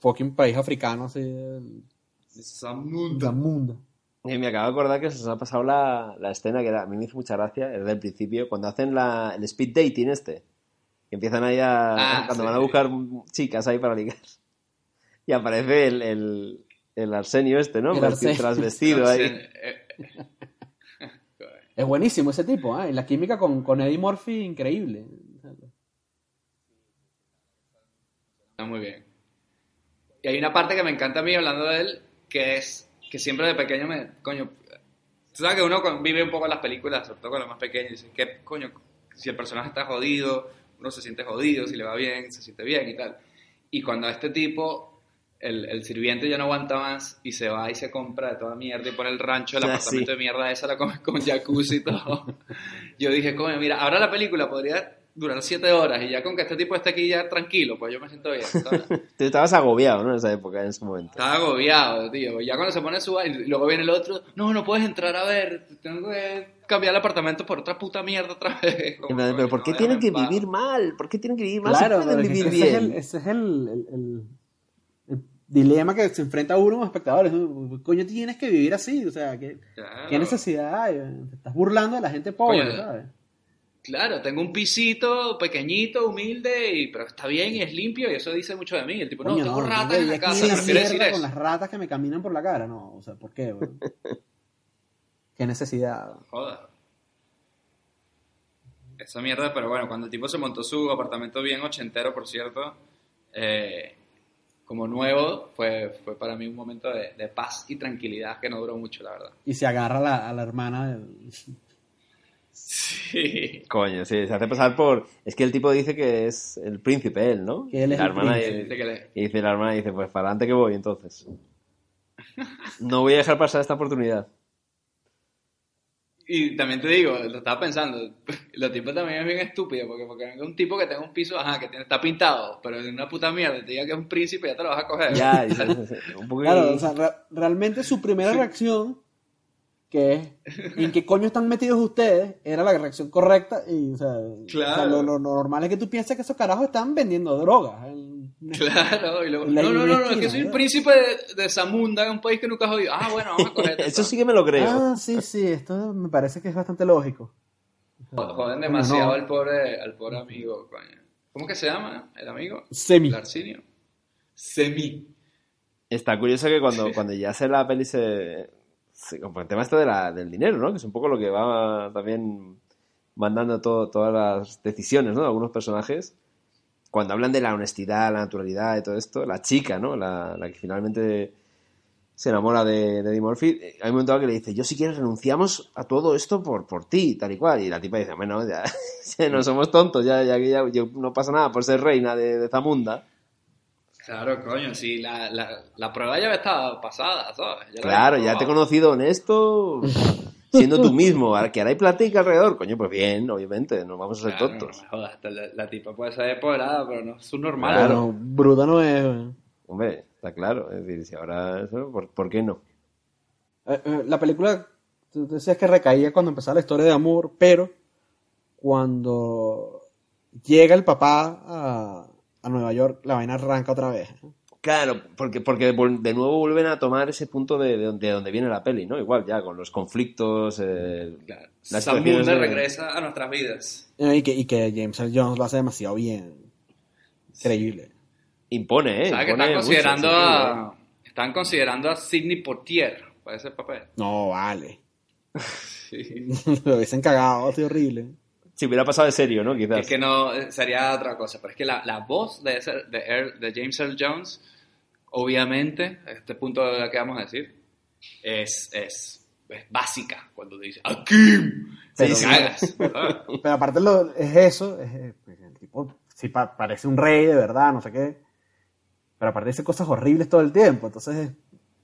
fucking país africano, así, el- Zamunda. Zamunda. Y me acabo de acordar que se os ha pasado la, la escena que era, a mí me hizo mucha gracia, es del principio, cuando hacen la, el speed dating este. Que empiezan ahí a. Ah, cuando sí, van a sí. buscar chicas ahí para ligar. Y aparece el, el, el Arsenio este, ¿no? El Vestido- Arsenio. Trasvestido ahí. Eh, Es buenísimo ese tipo, ¿eh? Y la química con, con Eddie Murphy, increíble. Está muy bien. Y hay una parte que me encanta a mí hablando de él, que es que siempre de pequeño me, coño, tú sabes que uno vive un poco en las películas, sobre todo con los más pequeños, y dice, que, coño, si el personaje está jodido, uno se siente jodido, si le va bien, se siente bien y tal. Y cuando a este tipo, el, el sirviente ya no aguanta más y se va y se compra de toda mierda y pone el rancho, el apartamento sí. de mierda esa, la come con jacuzzi y todo. Yo dije, coño, mira, ahora la película podría durar siete horas y ya con que este tipo esté aquí ya tranquilo, pues yo me siento bien. Tú estabas agobiado, ¿no? En esa época, en ese momento. Estaba agobiado, tío. Ya cuando se pone su y luego viene el otro, no, no puedes entrar a ver, tengo que cambiar el apartamento por otra puta mierda otra vez. Como, Pero ¿por qué no, tienen que paz. vivir mal? ¿Por qué tienen que vivir mal? Claro, pueden es vivir ese es bien. el, ese es el, el- el- el dilema que se enfrenta uno como espectadores. Coño, tienes que vivir así, o sea, ¿qué, Claro. qué necesidad hay? Te estás burlando de la gente pobre, Coño, ¿sabes? Claro, tengo un pisito pequeñito, humilde, y, pero está bien y es limpio y eso dice mucho de mí. El tipo, no, tengo no, ratas en la casa, prefiero decir eso. con las ratas que me caminan por la cara, no, o sea, ¿por qué? ¿Qué necesidad? Joda. Esa mierda, pero bueno, cuando el tipo se montó su apartamento bien ochentero, por cierto, eh, como nuevo, fue, fue para mí un momento de, de paz y tranquilidad que no duró mucho, la verdad. Y se agarra a la, a la hermana del... Sí. Coño, sí, se hace pasar por... Es que el tipo dice que es el príncipe él, ¿no? Que él es la el hermana príncipe. Dice que le- Y dice la hermana, dice, pues para adelante que voy, entonces. No voy a dejar pasar esta oportunidad. Y también te digo, lo estaba pensando, los tipos también es bien estúpido, porque, porque un tipo que tenga un piso, ajá, que tiene, está pintado, pero en una puta mierda, te diga que es un príncipe, ya te lo vas a coger. Ya, y se- se- un poco... Claro, o sea, re- realmente su primera reacción, que es, ¿en qué coño están metidos ustedes? Era la reacción correcta y, o sea, o sea, Claro. lo, lo normal es que tú pienses que esos carajos están vendiendo drogas. El- Claro, y luego, no, no, no, no, es que soy un ¿no? príncipe de, de Zamunda, en un país que nunca has oído. Ah, bueno, vamos a coger Eso sí que me lo creo. Ah, sí, sí, esto me parece que es bastante lógico. Joden demasiado no. al pobre, al pobre amigo, coño. ¿Cómo que se llama el amigo? Semi. Larcinio. Semi. Está curioso que cuando, cuando ya se la peli se... con el tema este de la- del dinero, ¿no? Que es un poco lo que va también mandando todo, todas las decisiones, ¿no? De algunos personajes. Cuando hablan de la honestidad, la naturalidad y todo esto, la chica, ¿no? La, la que finalmente se enamora de, de Eddie Murphy, eh, hay un momento que le dice, yo si quieres renunciamos a todo esto por, por ti, tal y cual. Y la tipa dice, bueno, ya, no somos tontos, ya, ya, ya, yo- no pasa nada por ser reina de, de Zamunda. Claro, coño, sí, la, la, la prueba ya estaba pasada, ¿sabes? Ya Claro, ya te he conocido honesto, siendo tú mismo. Ahora que ahora hay platica alrededor, coño, pues bien, obviamente, no vamos a ser Claro, tontos. no jodas, la, la tipa puede ser empoderada, pero no es su normal. Claro. Bruta no es. güey. Hombre, está claro. Es decir, si ahora eso, ¿por, por qué no? Eh, eh, la película, tú decías que recaía cuando empezaba la historia de amor, pero cuando llega el papá a, a Nueva York, la vaina arranca otra vez. Claro, porque, porque de nuevo vuelven a tomar ese punto de, de donde, de donde viene la peli, ¿no? Igual, ya, con los conflictos, eh, Claro. las de- regresa a nuestras vidas. Y que, y que James Earl Jones lo hace demasiado bien. Increíble. Impone, ¿eh? ¿Sabes que Impone están mucho, considerando sí, a... Están considerando a Sidney Poitier para ese papel. No, vale. Sí. lo hubiesen cagado, así horrible. Si hubiera pasado de serio, ¿no? Quizás. Es que no, eh, sería otra cosa, pero es que la, la voz de, ese- de, Earl- de James Earl Jones, obviamente, a este punto de lo que vamos a decir, es, es, es básica cuando dice ¡Akim! Pero- Te. Ah. Pero aparte lo, es eso, es, eh, pues, el tipo sí pa- parece un rey de verdad, no sé qué. Pero aparte dice cosas horribles todo el tiempo, entonces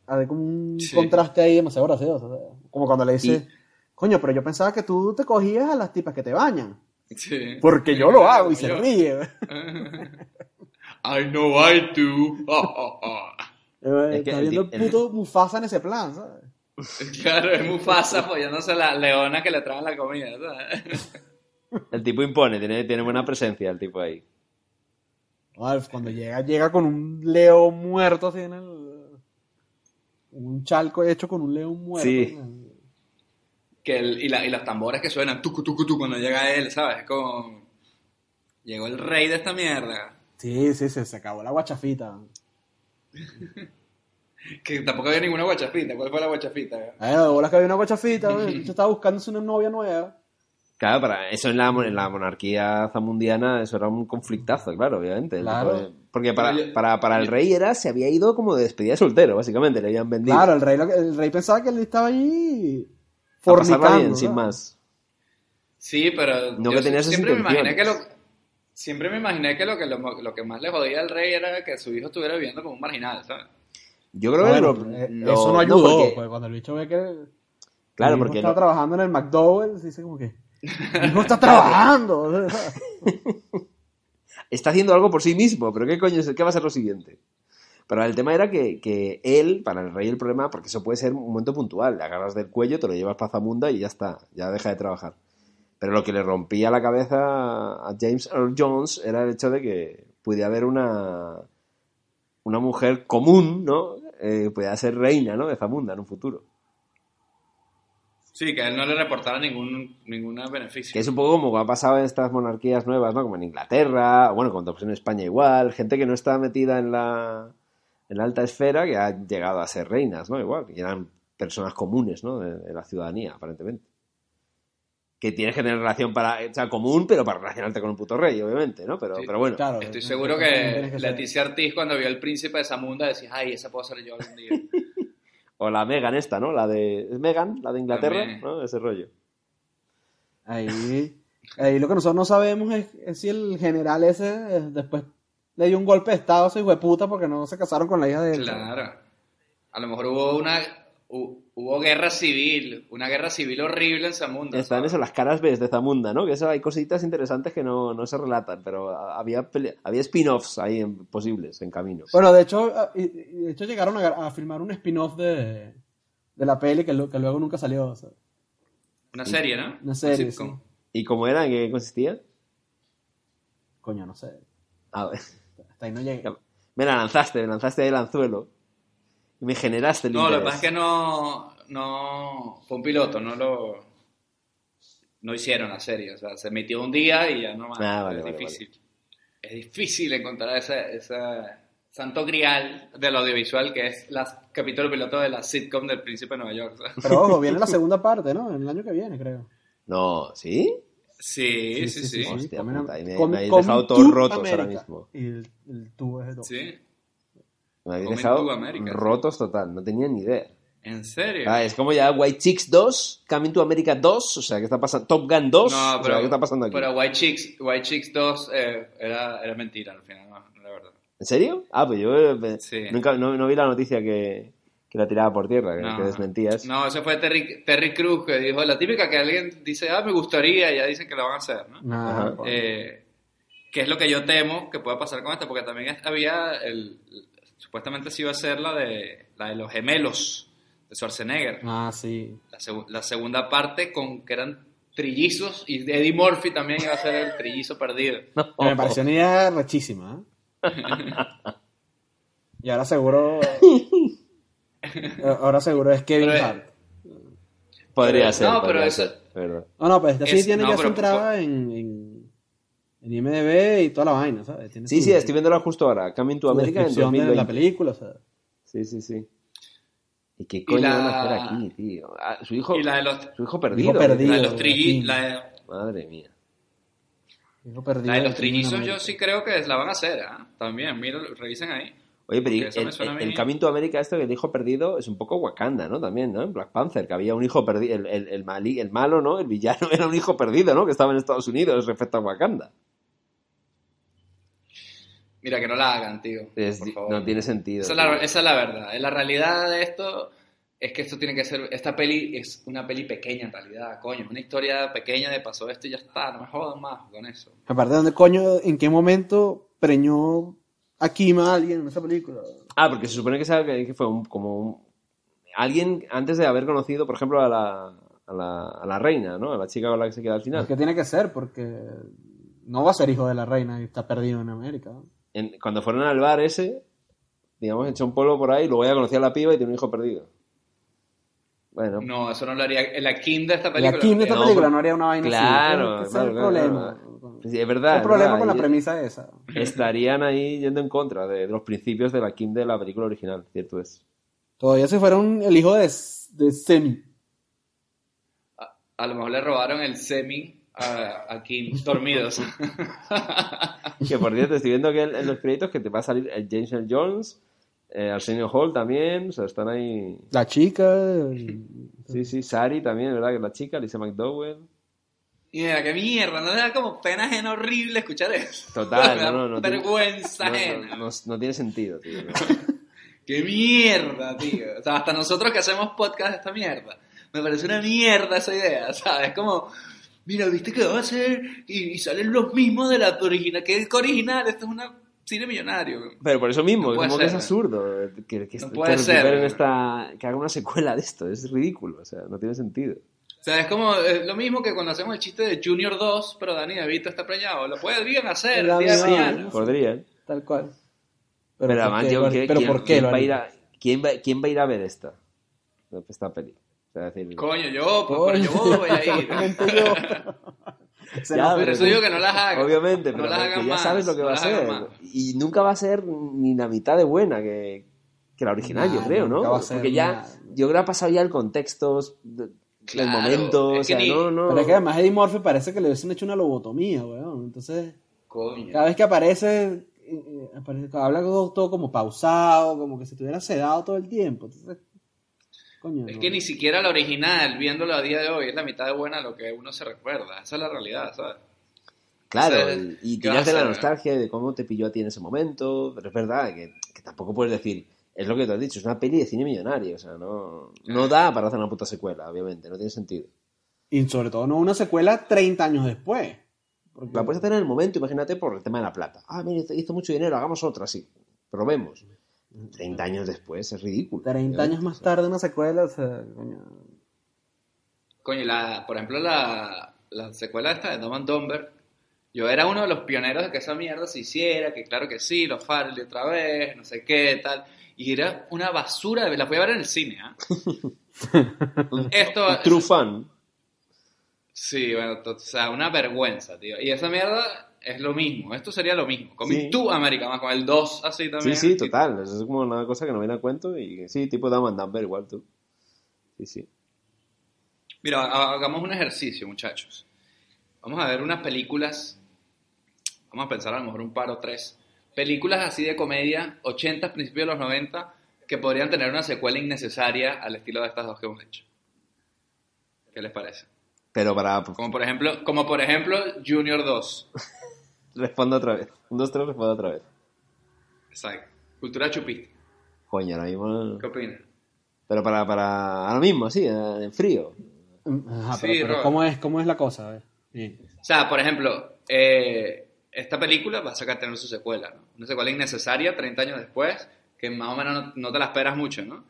hay como un Sí. contraste ahí demasiado gracioso. o sea, como cuando le dice, coño, pero yo pensaba que tú te cogías a las tipas que te bañan. Sí. Porque yo lo hago y se Yo- ríe. I know I do. Eh, Es que Está viendo el puto Mufasa en ese plan, ¿sabes? Claro, es Mufasa apoyándose a la leona que le traen la comida. ¿sabes? El tipo impone, tiene, tiene buena presencia el tipo ahí. Alf, cuando llega, llega con un león muerto así en el... Un chalco hecho con un león muerto. Sí. ¿no? Que el- y, la- y los tambores que suenan tucu, tucu, tucu cuando llega él, ¿sabes? Es como... Llegó el rey de esta mierda. Sí, sí, sí, se acabó la guachafita. Que tampoco había ninguna guachafita. ¿Cuál fue la guachafita? Eh, de bolas que había una guachafita, bicho estaba buscándose una novia nueva. Claro, para eso en la, en la monarquía zamundiana eso era un conflictazo, claro, obviamente. Claro. Porque para, yo- para, para el rey era, se había ido como de despedida de soltero, básicamente, le habían vendido. Claro, el rey, lo que- el rey pensaba que él estaba allí fornicando. bien, sin más. Sí, pero No yo que siempre me imaginé que lo... Siempre me imaginé que lo que, lo, lo que más le jodía al rey era que su hijo estuviera viviendo como un marginal, ¿sabes? Yo creo Bueno, que lo- eh, lo- eso no ayudó, porque- pues, cuando el bicho ve que claro, hijo porque estaba no- trabajando en el McDowell's, dice como que, "Mi hijo está trabajando. está haciendo algo por sí mismo, pero ¿qué coño es? ¿Qué va a ser lo siguiente? Pero el tema era que, que él, para el rey el problema, porque eso puede ser un momento puntual, le agarras del cuello, te lo llevas para Zamunda y ya está, ya deja de trabajar. Pero lo que le rompía la cabeza a James Earl Jones era el hecho de que pudiera haber una, una mujer común, ¿no? Eh, pudiera ser reina, ¿no? De Zamunda en un futuro. Sí, que a él no le reportara ningún, ningún beneficio. Que es un poco como ha pasado en estas monarquías nuevas, ¿no? Como en Inglaterra, bueno, cuando pasó en España igual, gente que no está metida en la, en la alta esfera que ha llegado a ser reinas, ¿no? Igual, y eran personas comunes, ¿no? De, de la ciudadanía, aparentemente. Que tienes que tener relación para, o sea, común, pero para relacionarte con un puto rey, obviamente, ¿no? Pero, Sí. pero bueno. Claro, Estoy seguro que ser- Leticia Ortiz cuando vio el príncipe de Zamunda decía, ay, esa puedo ser yo algún día. O la Megan esta, ¿no? La de, ¿es Megan? La de Inglaterra, También. ¿no? Ese rollo. Ahí, ahí lo que nosotros no sabemos es, es si el general ese eh, después le dio un golpe de estado a ese hijo de puta porque no se casaron con la hija de él. Claro. A lo mejor hubo una hu- hubo guerra civil, una guerra civil horrible en Zamunda. Están ¿sabes? eso, las caras B de Zamunda, ¿no? Que eso hay cositas interesantes que no, no se relatan, pero había, había spin-offs ahí en- posibles, en camino. Bueno, de hecho, de hecho llegaron a, a filmar un spin-off de, de la peli que, lo- que luego nunca salió. o sea, Una serie, ¿no? Una serie, sitcom. ¿Y cómo era? ¿En qué consistía? coño, no sé. A ver, Hasta ahí no llegué. me la lanzaste, me lanzaste ahí el anzuelo. Y me generaste el No, lo que pasa es que no, no, fue un piloto, no lo, no hicieron la serie, o sea, se emitió un día y ya no más. Ah, vale, es vale, difícil. Es difícil encontrar ese, ese santo grial del audiovisual que es el capítulo piloto de la sitcom del Príncipe de Nueva York. ¿sabes? Pero ojo, viene la segunda parte, ¿no? En el año que viene, creo. No, ¿sí? Sí, sí, sí. Hostia puta, me, habéis dejado todos to rotos ahora mismo. Y el, el tubo es de dos. Sí. Me habéis Coming dejado to America, sí. rotos total, no tenía ni idea. ¿En serio? Ah, es como ya White Chicks 2, Coming to America 2, o sea, ¿qué está pasando? Top Gun 2, no, o sea, pero, ¿qué está pasando aquí? pero White Chicks, White Chicks 2 eh, era, era mentira al final, no, no era verdad. ¿En serio? Ah, pues yo eh, Sí. nunca, no, no vi la noticia que, que la tiraba por tierra, que, No. que desmentías. No, eso fue Terry, Terry Cruz que dijo, la típica que alguien dice, ah, me gustaría, y ya dicen que lo van a hacer, ¿no? Coño. Eh, que es lo que yo temo que pueda pasar con esta, porque también había, el, supuestamente sí iba a ser la de, la de los gemelos de Schwarzenegger. Ah, sí. La, segu- la segunda parte con que eran trillizos y Eddie Murphy también iba a ser el trillizo perdido. Que me pareció una idea rechísima. ¿eh? y ahora seguro. ahora seguro es Kevin Pero, eh, Hart. Podría Pero- ser. no, pero podría eso- ser. No, no, pero esta sí Es- tiene no, ya su entrada en, en, en IMDb y toda la vaina, ¿sabes? Tiene Sí, su- sí, estoy viéndola justo ahora. Coming to America en descripción de 2020. la película, sea. Sí, sí, sí. ¿Y qué coño la- van a hacer aquí, tío? Ah, su hijo, Y la de los, su hijo perdido. Hijo perdido. la de los Digo, trilli- aquí. la de- Madre mía. Hijo perdido la de los trillizos yo sí creo que la van a hacer, ¿ah? También, mira, revisen ahí. Oye, pero el, el, mí. Coming to America, esto que el hijo perdido, es un poco Wakanda, ¿no? También, ¿no? En Black Panther, que había un hijo perdido. El, el, el, mali- el malo, ¿no? El villano era un hijo perdido, ¿no? Que estaba en Estados Unidos respecto a Wakanda. Mira, que no la hagan, tío. Es- por favor. no tiene sentido. Esa es, la, esa es la verdad. La realidad de esto es que esto tiene que ser. Esta peli es una peli pequeña en realidad, coño. Una historia pequeña de pasó esto y ya está. No me jodan más con eso. Aparte, ¿dónde coño, en qué momento preñó a Kim a alguien en esa película? Ah, porque se supone que, sabe que- fue un- como un- alguien antes de haber conocido, por ejemplo, a la, a, la, a la reina, ¿no? A la chica con la que se queda al Es final. que tiene que ser, porque no va a ser hijo de la reina y está perdido en América. cuando fueron al bar ese, digamos, echó un polvo por ahí, luego ella conocía a la piba y tiene un hijo perdido. Bueno, No, eso no lo haría. La Kim de esta La película. Kim de esta No, película no haría una vaina claro, así. Ese claro, es el claro, Sí, es verdad. el problema con la premisa esa. Estarían ahí yendo en contra de, de los principios de la Kim de la película original, cierto es. Todavía si fuera un- el hijo de, de Semi. A, a lo mejor le robaron el semi a, a Kim dormidos. Que por cierto, estoy viendo que en, en los créditos que te va a salir el James Earl Jones, eh, Arsenio Hall también, o sea, están ahí. La chica. el- Sí, sí, Sari también, ¿verdad? Que es la chica, Lisa McDowell. Y mira, qué mierda. No te da como pena ajena horrible escuchar eso. Total, no, no, no. tiene- Vergüenza no, ajena. no, no- no tiene sentido, tío. ¡Qué mierda, tío! O sea, hasta nosotros que hacemos podcast de esta mierda. Me parece una mierda esa idea, ¿sabes? Como, mira, ¿viste que va a ser? Y, y salen los mismos de la original. ¿Qué es original? Esto es una cine millonario. Pero por eso mismo, No como que es absurdo que, que, No que puede ser. recuperen esta, que hagan una secuela de esto, es ridículo, o sea, no tiene sentido. O sea, es como es lo mismo que cuando hacemos el chiste de Junior 2, pero Dani DeVito está preñado. Lo podrían hacer el La día de misma- mañana. Podrían. Tal cual. Pero, ¿por además, qué yo, ¿quién, pero quién- ¿por qué quién va a ir a, quién, va, quién va a ir a ver esta? Esta peli. O sea, decir, Coño, yo, pues, pero yo voy a ir. Ya, Por eso digo que no las hagan. Obviamente, No pero las hagan ya más, sabes lo que no va a ser. Y nunca va a ser ni la mitad de buena que, que la original, Nah, yo creo, ¿no? va a ser Porque ya, nada. yo creo que ha pasado ya el contexto, Claro, el momento, es o sea, que ni- no, no. Pero es que además Eddie Murphy parece que le hubiesen hecho una lobotomía, weón. Entonces, Coño. cada vez que aparece, eh, eh, aparece- habla todo, todo como pausado, como que se estuviera sedado todo el tiempo. Entonces, coño. Es no. que ni siquiera la original, viéndolo a día de hoy, es la mitad de buena lo que uno se recuerda. Esa es la realidad, ¿sabes? Claro, O sea, y- y ¿qué va tiras a de la nostalgia de cómo te pilló a ti en ese momento, pero es verdad que, que tampoco puedes decir, es lo que te has dicho, es una peli de cine millonario, o sea, no, no da para hacer una puta secuela, obviamente, no tiene sentido. Y sobre todo no una secuela 30 años después. Porque La puedes hacer en el momento, imagínate, por el tema de la plata. Ah, mira, hizo- mucho dinero, hagamos otra, sí, probemos. 30 años después es ridículo. 30 años más tarde una secuela, o sea, coño. Coño, la, por ejemplo, la, la secuela esta de Dumb and Dumber, yo era uno de los pioneros de que esa mierda se hiciera, que claro que sí, los Farrelly otra vez, no sé qué, tal. Y era una basura, de, la fui a ver en el cine, ¿ah? Esto, True fan. Sí, bueno, o sea, una vergüenza, tío. Y esa mierda es lo mismo, esto sería lo mismo. Con Sí. tú, América, más con el 2 así Sí, también. sí, total, eso es como una cosa que no viene a cuento y sí, tipo Dumb and igual tú. Sí, sí. Mira, ha- hagamos un ejercicio, muchachos. Vamos a ver unas películas, vamos a pensar a lo mejor un par o tres, películas así de comedia, 80, principios de los 90, que podrían tener una secuela innecesaria al estilo de estas dos que hemos hecho. ¿Qué les parece? Pero para... pues, Como por ejemplo, como por ejemplo Junior 2. Respondo otra vez. Un, dos, tres, respondo otra vez. Exacto. Cultura chupista. Coño, ahora mismo... ¿Qué opinas? Pero para, para ahora mismo, sí, en frío. Ajá, Sí, pero, pero. ¿cómo, es, ¿cómo es la cosa? A ver. Bien. O sea, por ejemplo, eh, esta película va a sacar tener su secuela, ¿no? Una secuela innecesaria 30 años después, que más o menos no, no te la esperas mucho, ¿no?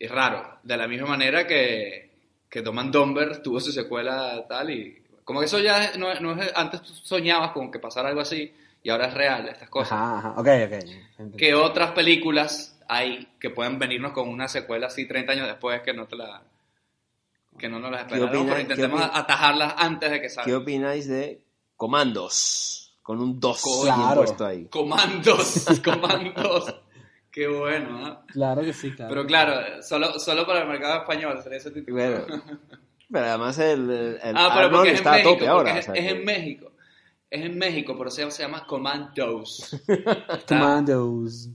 es raro. De la misma manera que, que Dom and Dumber tuvo su secuela tal y... Como que eso ya no, no es... Antes tú soñabas con que pasara algo así y ahora es real estas cosas. Ajá, ajá. Ok, ok. ¿Qué otras películas hay que pueden venirnos con una secuela así 30 años después que no te la... que no nos las ¿Qué esperamos, pero intentemos qué atajarlas antes de que ¿Qué salgan. opináis de Comandos? Con un 2 Claro. puesto ahí. Comandos, comandos. Qué bueno, ¿ah? Claro que sí, claro. Pero claro, solo, solo para el mercado español sería ese título. Bueno, pero además el, el, ah, pero porque es está a México, tope ahora. porque o es, sea es que- en México. Es en México, por eso se llama Commandos. Commandos.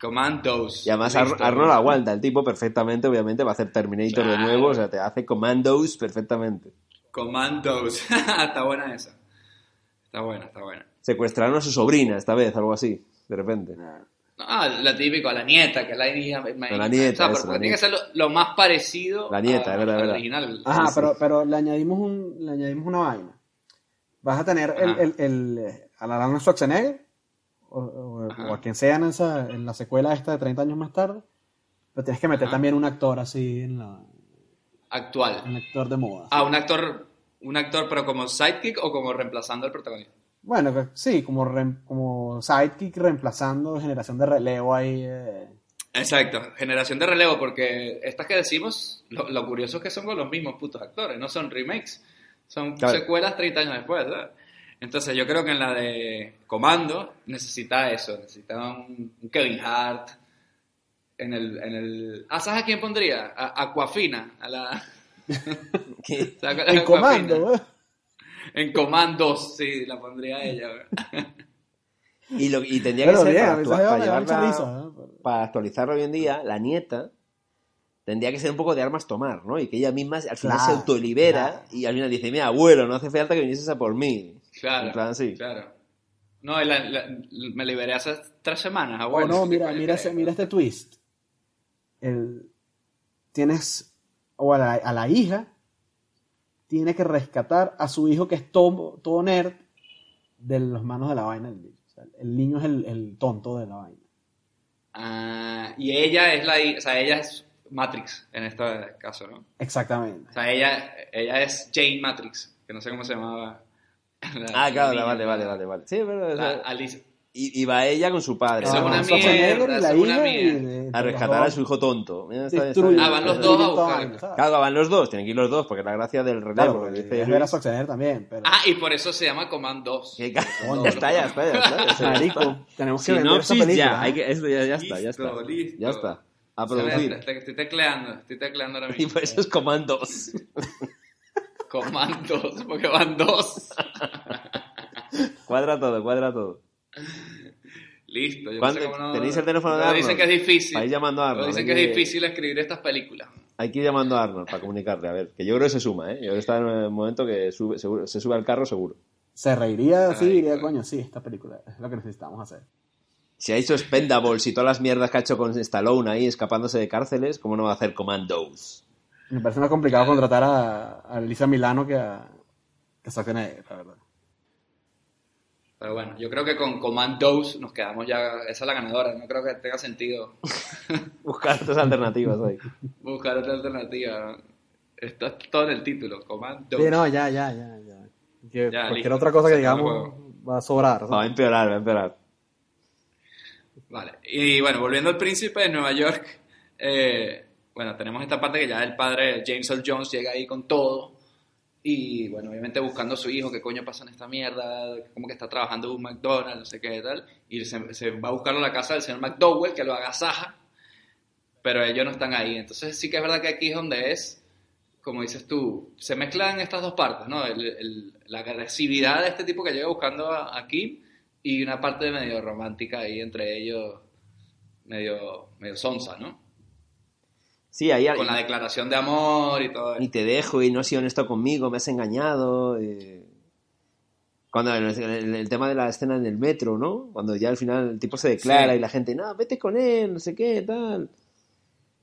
Commandos. Y además Ar- Listo. Arnold aguanta el tipo perfectamente, obviamente va a hacer Terminator de nuevo, o sea, te hace Commandos perfectamente. Commandos. está buena esa. Está buena, está buena. Secuestraron a su sobrina esta vez, algo así, de repente. Ah, la típico, a la nieta, que es la hija. A la nieta, O sea, eso, porque la tiene que ser lo, lo más parecido La nieta, a- es verdad, es verdad. original. Ajá, Sí, sí. pero, pero le añadimos un, le añadimos una vaina. Vas a tener el, el, el, eh, al Arnold Schwarzenegger, o, o- o a quien sea en, esa, en la secuela esta de 30 años más tarde, pero tienes que meter Ajá. también un actor así, en la, Actual. un actor de moda. Ah, un actor, un actor, pero como sidekick o como reemplazando al protagonista. Bueno, que- sí, como, rem- como sidekick reemplazando generación de relevo ahí. eh. Exacto, generación de relevo, porque estas que decimos, lo, lo curioso es que son con los mismos putos actores, no son remakes, son Claro. secuelas 30 años después, ¿sabes? Entonces yo creo que en la de Comando necesita eso, necesita un, un Kevin Hart, en el, en el... Ah, ¿sabes a quién pondría? A Aquafina, a la... ¿Qué? ¿sabes cuál es En comando, ¿eh? En Comandos, sí, la pondría ella. ¿verdad? Y, lo, y tendría Pero que ser para, para llevarla- risa, ¿eh? Para actualizarlo hoy en día, la nieta tendría que ser un poco de armas tomar, ¿no? Y que ella misma al final se autolibera claro. y al final dice, mira, abuelo, no hace falta que vinieses a por mí. Claro, En plan, sí. claro. No, la- la- me liberé hace tres semanas, Oh, abuelo. no, mira, mira, ese- mira este twist. El, tienes, o a la, a la hija, tiene que rescatar a su hijo que es todo, todo nerd de las manos de la vaina del bicho. O sea, el niño es el, el tonto de la vaina. Ah, y ella es la, o sea, ella es Matrix en este caso, ¿no? Exactamente. O sea, ella, ella es Jane Matrix, que no sé cómo se llamaba. la- Ah, claro, la vale, vale, vale, vale. Sí, pero, o la sea, Alice. Y, y va ella con su padre. Eso es ¿no? una mierda, y la eso es una y mierda. A rescatar a su hijo tonto. Bien. Ah, van los dos a buscar. Claro, van los dos, tienen que ir los dos, porque la gracia del relevo. Claro, dice es ver a Schwarzenegger también, pero... Ah, y por eso se llama Commandos. que ca- ya está, ya está, ya está. ya está. Marico, tenemos que vender esta película. ya, ¿eh? hay que, esto ya, ya está, ya está. listo. Ya está. A producir. Estoy tecleando, estoy tecleando ahora Y mismo. por eso es comandos. Commandos, porque van dos. cuadra todo, cuadra todo. Listo. Yo no ¿Cuándo- sé cómo no- tenéis el teléfono de Arnold? Dicen que es difícil. Vais llamando a Pero Arnold. Dicen que es difícil escribir estas películas. Hay que ir llamando a Arnold para comunicarle, a ver, que yo creo que se suma, ¿eh? Yo creo que está en el momento que sube, seguro- se sube al carro seguro. Se reiría y diría, coño. coño, sí, esta película es lo que necesitamos hacer. Si ha hecho Spendables y todas las mierdas que ha hecho con Stallone ahí escapándose de cárceles, ¿cómo no va a hacer Commandos? Me parece más complicado contratar a, a Elisa Milano que a, que a Schwarzenegger, la verdad. Pero bueno, yo creo que con Commandos nos quedamos ya. Esa es la ganadora. No creo que tenga sentido Buscar otras alternativas ahí. buscar otra alternativa. Esto es todo en el título. Commandos. Sí, no, ya, ya, ya, ya. Que Ya, cualquier listo. otra cosa que digamos va a sobrar. Va a empeorar, va a empeorar. Vale. Y bueno, volviendo al príncipe de Nueva York. eh, bueno, tenemos esta parte que ya el padre James Earl Jones llega ahí con todo. Y bueno, obviamente buscando a su hijo, qué coño pasa en esta mierda, como que está trabajando en un McDonald's, no sé qué tal. Y se, se va a buscarlo a la casa del señor McDowell, que lo agasaja, pero ellos no están ahí. Entonces sí que es verdad que aquí es donde es, como dices tú, se mezclan estas dos partes, ¿no? El- el- la agresividad de este tipo que llega buscando a, a Kim y una parte medio romántica ahí entre ellos, medio, medio sonsa, ¿no? Sí, ahí Con la declaración de amor y todo eso. te dejo y no has sido honesto conmigo, me has engañado. eh. Cuando el, el- el tema de la escena en el metro, ¿no? Cuando ya al final el tipo se declara Sí. y la gente, no, vete con él, no sé qué, tal.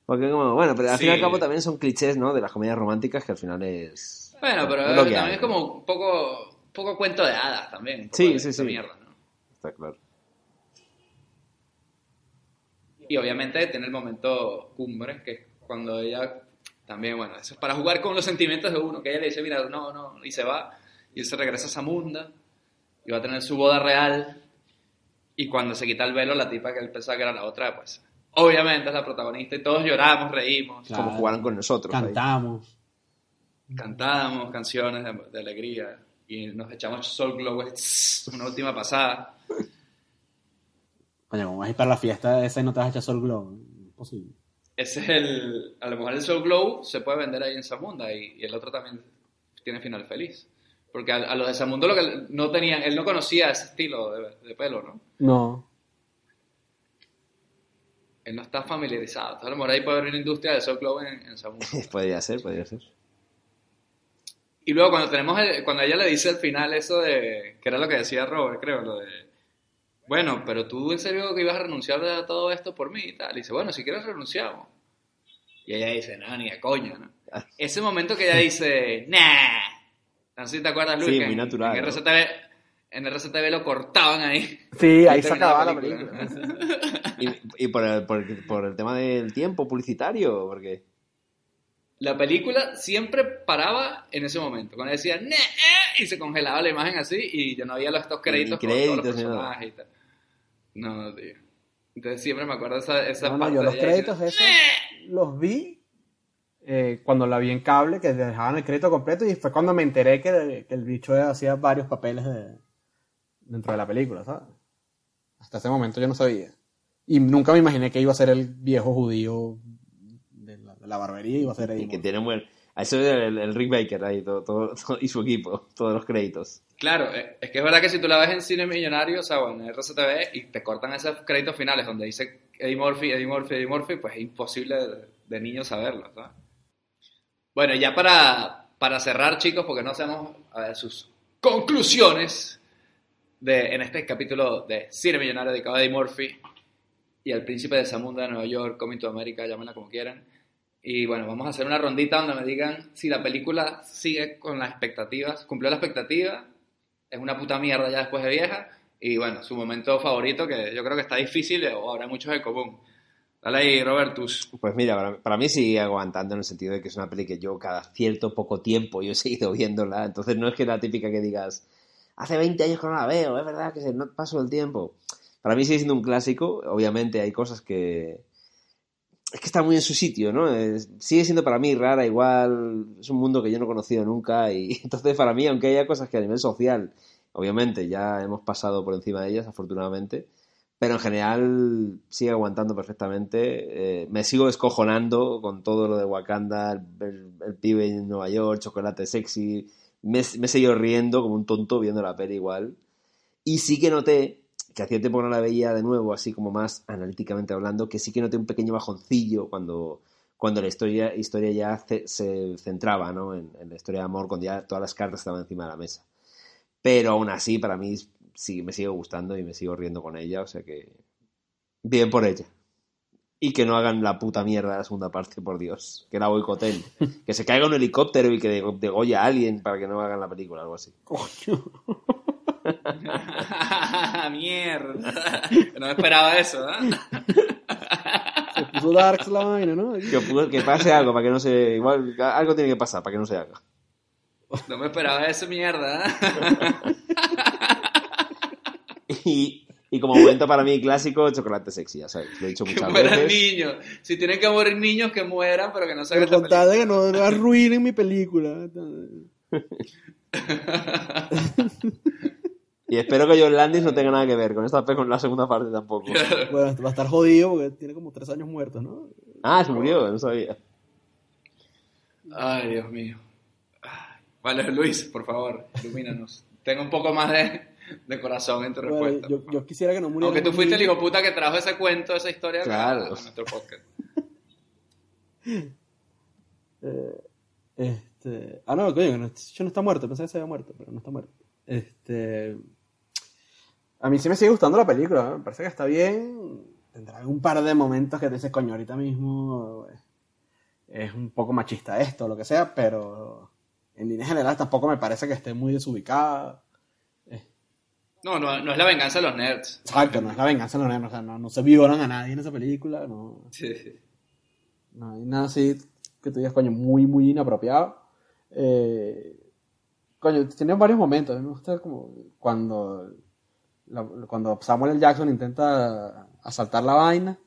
Porque como, bueno, pero al Sí. fin y al cabo también son clichés, ¿no? De las comedias románticas que al final es... Bueno, pero es lo que también hay, es como un poco, poco cuento de hadas también. un poco Sí, de sí, sí. mierda, ¿no? Está claro. Y obviamente tiene el momento cumbre, que es cuando ella también, bueno, eso es para jugar con los sentimientos de uno, que ella le dice, mira, no, no, y se va, y él se regresa a Zamunda, y va a tener su boda real, y cuando se quita el velo, la tipa que él pensaba que era la otra, pues, obviamente es la protagonista, y todos lloramos, reímos, Como jugaron con nosotros. ahí. Cantamos. cantamos canciones de, de alegría, y nos echamos Soul Glow, una última pasada. Coño, como vas a ir para la fiesta esa y no te vas a echar Soul Glow. Imposible. Ese es el, a lo mejor el Soul Glow se puede vender ahí en Zamunda, y, y el otro también tiene final feliz. Porque a, a los de Zamundo lo que no tenían, él no conocía ese estilo de, de pelo, ¿no? No. Él no está familiarizado. Entonces, a lo mejor ahí puede haber una industria de Soul Glow en, en Zamunda. podría ser, podría ser. Y luego cuando tenemos el- cuando ella le dice al final eso de, que era lo que decía Robert, creo, lo de, bueno, pero tú en serio que ibas a renunciar a todo esto por mí y tal. Y dice, bueno, si quieres renunciamos. Y ella dice, no, ni de coña, ¿no? Ese momento que ella dice, nah. No sé si te acuerdas, Luis, Sí, que muy en- natural, En ¿no? RCTV, en RCTV lo cortaban ahí. Sí, ahí Y se acababa la película. Y, y por, el, por, el- por el tema del tiempo publicitario, porque La película siempre paraba en ese momento. Cuando decía, "Nah, eh", y se congelaba la imagen así y ya no había los estos créditos con todos créditos los personajes y tal. No, tío. Entonces siempre me acuerdo esa, esa No, no, parte yo los créditos esos los vi eh, cuando la vi en cable, que dejaban el crédito completo, y fue cuando me enteré que, que el bicho hacía varios papeles de- dentro de la película, ¿sabes? Hasta ese momento yo no sabía. Y nunca me imaginé que iba a ser el viejo judío de la, de la barbería, iba a ser y Eddie que Murphy. tiene buen... Eso es el, el Rick Baker ahí, todo, todo- y su equipo, todos los créditos. Claro, eh, es que es verdad que si tú la ves en Cine Millonario, o sea, o en RCTV, y te cortan esos créditos finales donde dice Eddie Murphy, Eddie Murphy, Eddie Murphy, pues es imposible de, de niño saberlo, ¿sabes? Bueno, ya para, para cerrar, chicos, porque no hacemos a ver, sus conclusiones de, en este capítulo de Cine Millonario dedicado a Eddie Murphy y al príncipe de Zamunda de Nueva York, Coming to America, llámenla como quieran. Y bueno, vamos a hacer una rondita donde me digan si la película sigue con las expectativas, cumplió la expectativa, es una puta mierda ya después de vieja, y bueno, su momento favorito, que yo creo que está difícil o habrá muchos en común. Dale ahí, Robertus. Pues mira, para, para mí sigue aguantando en el sentido de que es una peli que yo cada cierto poco tiempo yo he seguido viéndola. Entonces no es que la típica que digas, hace 20 años que no la veo, es verdad que se no paso el tiempo. Para mí sigue siendo un clásico. Obviamente hay cosas que... Es que está muy en su sitio, ¿no? Es- sigue siendo para mí rara, igual. Es un mundo que yo no he conocido nunca. Y entonces para mí, aunque haya cosas que a nivel social, obviamente ya hemos pasado por encima de ellas, afortunadamente. Pero en general sigue aguantando perfectamente. Eh, me sigo escojonando con todo lo de Wakanda, el, el- el pibe en Nueva York, chocolate sexy. Me, me he seguido riendo como un tonto viendo la peli igual. Y sí que noté, que hacía tiempo que no la veía de nuevo, así como más analíticamente hablando, que sí que noté un pequeño bajoncillo cuando, cuando la historia, historia ya ce- se centraba ¿no? en, en la historia de amor, cuando ya todas las cartas estaban encima de la mesa. Pero aún así, para mí, sí, me sigue gustando y me sigo riendo con ella, o sea que. Bien por ella. Y que no hagan la puta mierda de la segunda parte, por Dios. Que la boicoten. que se caiga un helicóptero y que de- degolle a alguien para que no hagan la película, algo así. Coño. Mierda. No me esperaba eso, ¿eh? Se puso Darks la vaina, ¿no? Que, que pase algo para que no se. Igual, algo tiene que pasar para que no se haga. No me esperaba eso, mierda. ¿eh? Y, y como momento para mí clásico, chocolate sexy, ya sabes. Lo he dicho Que muchas mueran veces. niños. Si tienen que morir niños, que mueran, pero que no se hagan con tal de que no, no arruinen mi película. Y espero que John Landis no tenga nada que ver con esta con la segunda parte tampoco. Bueno, va a estar jodido porque tiene como tres años muertos, ¿no? Ah, se murió, no sabía. Ay, Dios mío. Vale, Luis, por favor, ilumínanos. Tenga un poco más de, de corazón en tu Bueno, respuesta. yo, yo quisiera que no muriera. Aunque tú fuiste el hijo puta que trajo ese cuento, esa historia Claro. a nuestro podcast. Eh, este, ah, no, coño, que no, yo no está muerto, pensé que se había muerto, pero no está muerto. Este, a mí sí me sigue gustando la película, ¿no? me parece que está bien. Tendrá un par de momentos que te dices, coño, ahorita mismo eh, es un poco machista esto, lo que sea, pero en líneas generales tampoco me parece que esté muy desubicada. No, no, no es la venganza de los nerds. Exacto, no es la venganza, no, no, o sea, no, no se violan a nadie en esa película, no. Sí, sí. No hay nada así que tú digas, coño, muy, muy inapropiado. Eh, coño, tiene varios momentos. A mí me gusta como cuando, la- cuando Samuel L. Jackson intenta asaltar la vaina.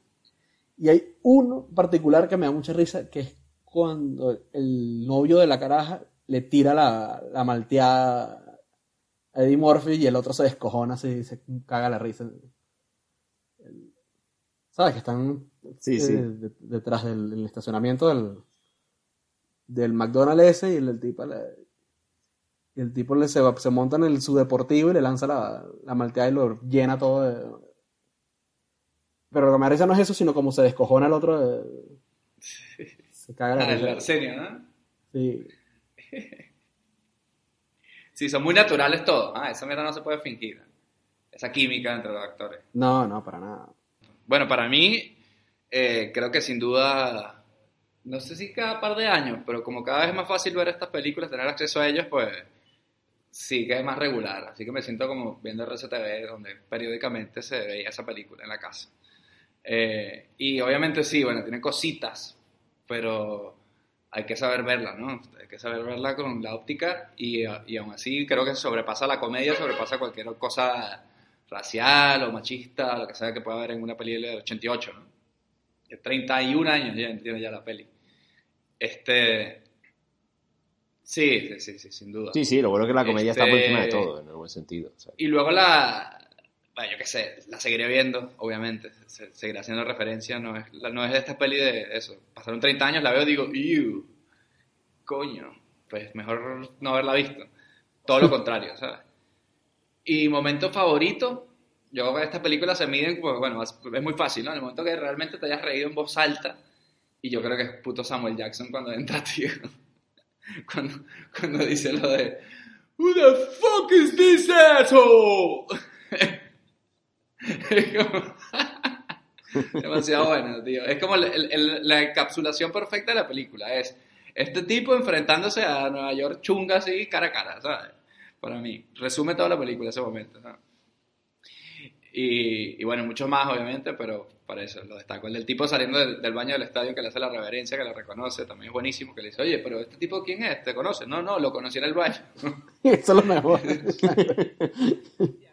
Y hay uno particular que me da mucha risa, que es cuando el novio de la caraja le tira la, la malteada a Eddie Murphy y el otro se descojona así y se caga la risa. ¿Sabes? Que están Sí, eh, sí. de- detrás del, del estacionamiento del, del McDonald's ese y el, el tipo le, y el tipo le se, va- se monta en el su deportivo y le lanza la, la malteada y lo llena todo de... Pero lo que me risa no es eso, sino como se descojona el otro. de- se caga la Ah. Arsenio, ¿no? Sí. Sí, son muy naturales todos. Ah, esa mierda no se puede fingir. Esa química entre los actores. No, no, para nada. Bueno, para mí, eh, creo que sin duda, no sé si cada par de años, pero como cada vez es más fácil ver estas películas, tener acceso a ellas, pues sí que es más regular. Así que me siento como viendo RCTV, donde periódicamente se veía esa película en la casa. Eh, y obviamente sí, bueno, tiene cositas, pero hay que saber verla, ¿no? Hay que saber verla con la óptica y, y aún así creo que sobrepasa la comedia, sobrepasa cualquier cosa racial o machista, lo que sea que pueda haber en una película del 88, ¿no? De 31 años ya tiene ya la peli. Este... Sí, sí, sí, sin duda. Sí, sí, lo bueno es que la comedia está por Este- encima de todo, en algún sentido. o sea. Y luego la... Bueno, yo qué sé, la seguiré viendo, obviamente. Se, seguirá haciendo referencia, no es, la- no es de esta peli de eso. Pasaron 30 años, la veo y digo, ¡Ew! Coño, pues mejor no haberla visto. Todo lo contrario, ¿sabes? Y momento favorito, yo creo que esta película se miden, pues bueno, es es muy fácil, ¿no? En el momento que realmente te hayas reído en voz alta, y yo creo que es puto Samuel Jackson cuando entra, tío. Cuando, cuando dice lo de Who the fuck is this asshole? Demasiado bueno, tío. Es como el- el- la encapsulación perfecta de la película. Es este tipo enfrentándose a Nueva York chunga así, cara a cara, ¿sabes? Para mí. Resume toda la película ese momento, ¿sabes? Y, y bueno, mucho más, obviamente, pero para eso lo destaco. El del tipo saliendo del, del baño del estadio que le hace la reverencia, que la reconoce, también es buenísimo, que le dice, oye, pero ¿este tipo quién es? ¿Te conoce? No, no, lo conocí en el baño. Eso es lo mejor.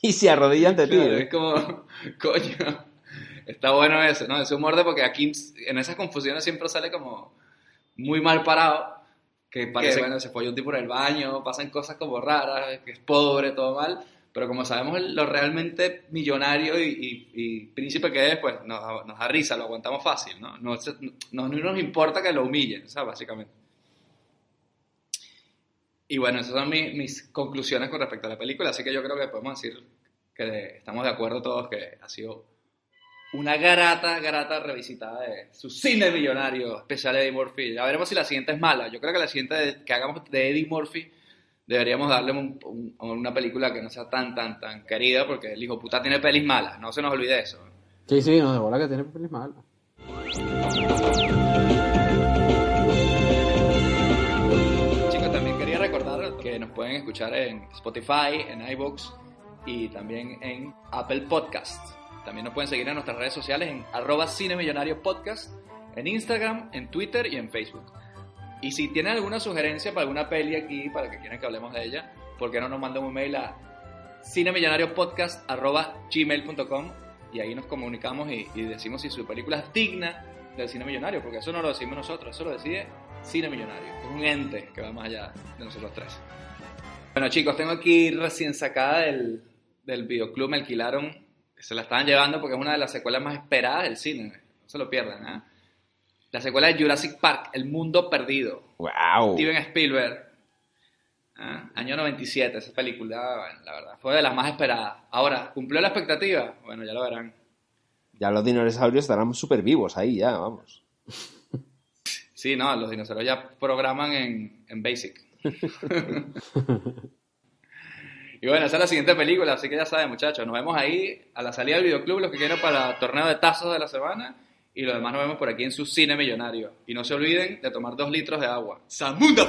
Y se arrodilla ante ti. Claro, ¿eh? es como, coño, está bueno eso, ¿no? Ese humor de porque aquí en esas confusiones siempre sale como muy mal parado, que parece, bueno, se fue un tipo en el baño, pasan cosas como raras, que es pobre, todo mal, pero como sabemos lo realmente millonario y, príncipe que es, pues nos, da- risa, lo aguantamos fácil, ¿no? No, nos importa que lo humillen, o básicamente. Y bueno, esas son mis, conclusiones con respecto a la película, así que yo creo que podemos decir que estamos de acuerdo todos que ha sido una garata, garata revisitada de su cine millonario especial Eddie Murphy. Ya veremos si la siguiente es mala. Yo creo que la siguiente que hagamos de Eddie Murphy deberíamos darle un- un- una película que no sea tan, tan, tan querida porque el hijo puta tiene pelis malas. No se nos olvide eso. Sí, sí, no, de bola que tiene pelis malas. Chicos, también quería recordar que nos pueden escuchar en Spotify, en iVoox y también en Apple Podcast. También nos pueden seguir en nuestras redes sociales en arroba cinemillonario podcast, en Instagram, en Twitter y en Facebook. Y si tienen alguna sugerencia para alguna peli aquí, para que quieran que hablemos de ella, ¿por qué no nos mandan un mail a cinemillonariopodcast arroba gmail.com y ahí nos comunicamos y, y decimos si su película es digna del cine millonario, porque eso no lo decimos nosotros, eso lo decide Cine Millonario, es un ente que va más allá de nosotros tres. Bueno chicos, tengo aquí recién sacada del, del videoclub, me alquilaron, se la estaban llevando porque es una de las secuelas más esperadas del cine, no se lo pierdan. ¿ah? La secuela de Jurassic Park, El Mundo Perdido, ¡Wow! Steven Spielberg. ¿ah? Año 97, esa película, bueno, la verdad, fue de las más esperadas. Ahora, ¿cumplió la expectativa? Bueno, ya lo verán. Ya los dinosaurios estarán súper vivos ahí, ya, vamos. Sí, no, los dinosaurios ya programan en, en Basic. y bueno, esa es la siguiente película, así que ya saben, muchachos, nos vemos ahí a la salida del videoclub, los que quieran para el torneo de tazos de la semana. Y lo demás nos vemos por aquí en su cine millonario. Y no se olviden de tomar dos litros de agua. ¡Samunda!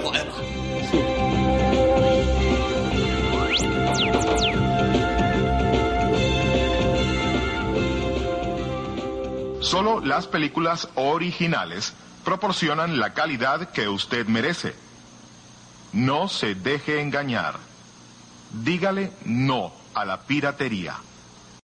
Solo las películas originales proporcionan la calidad que usted merece. No se deje engañar. Dígale no a la piratería.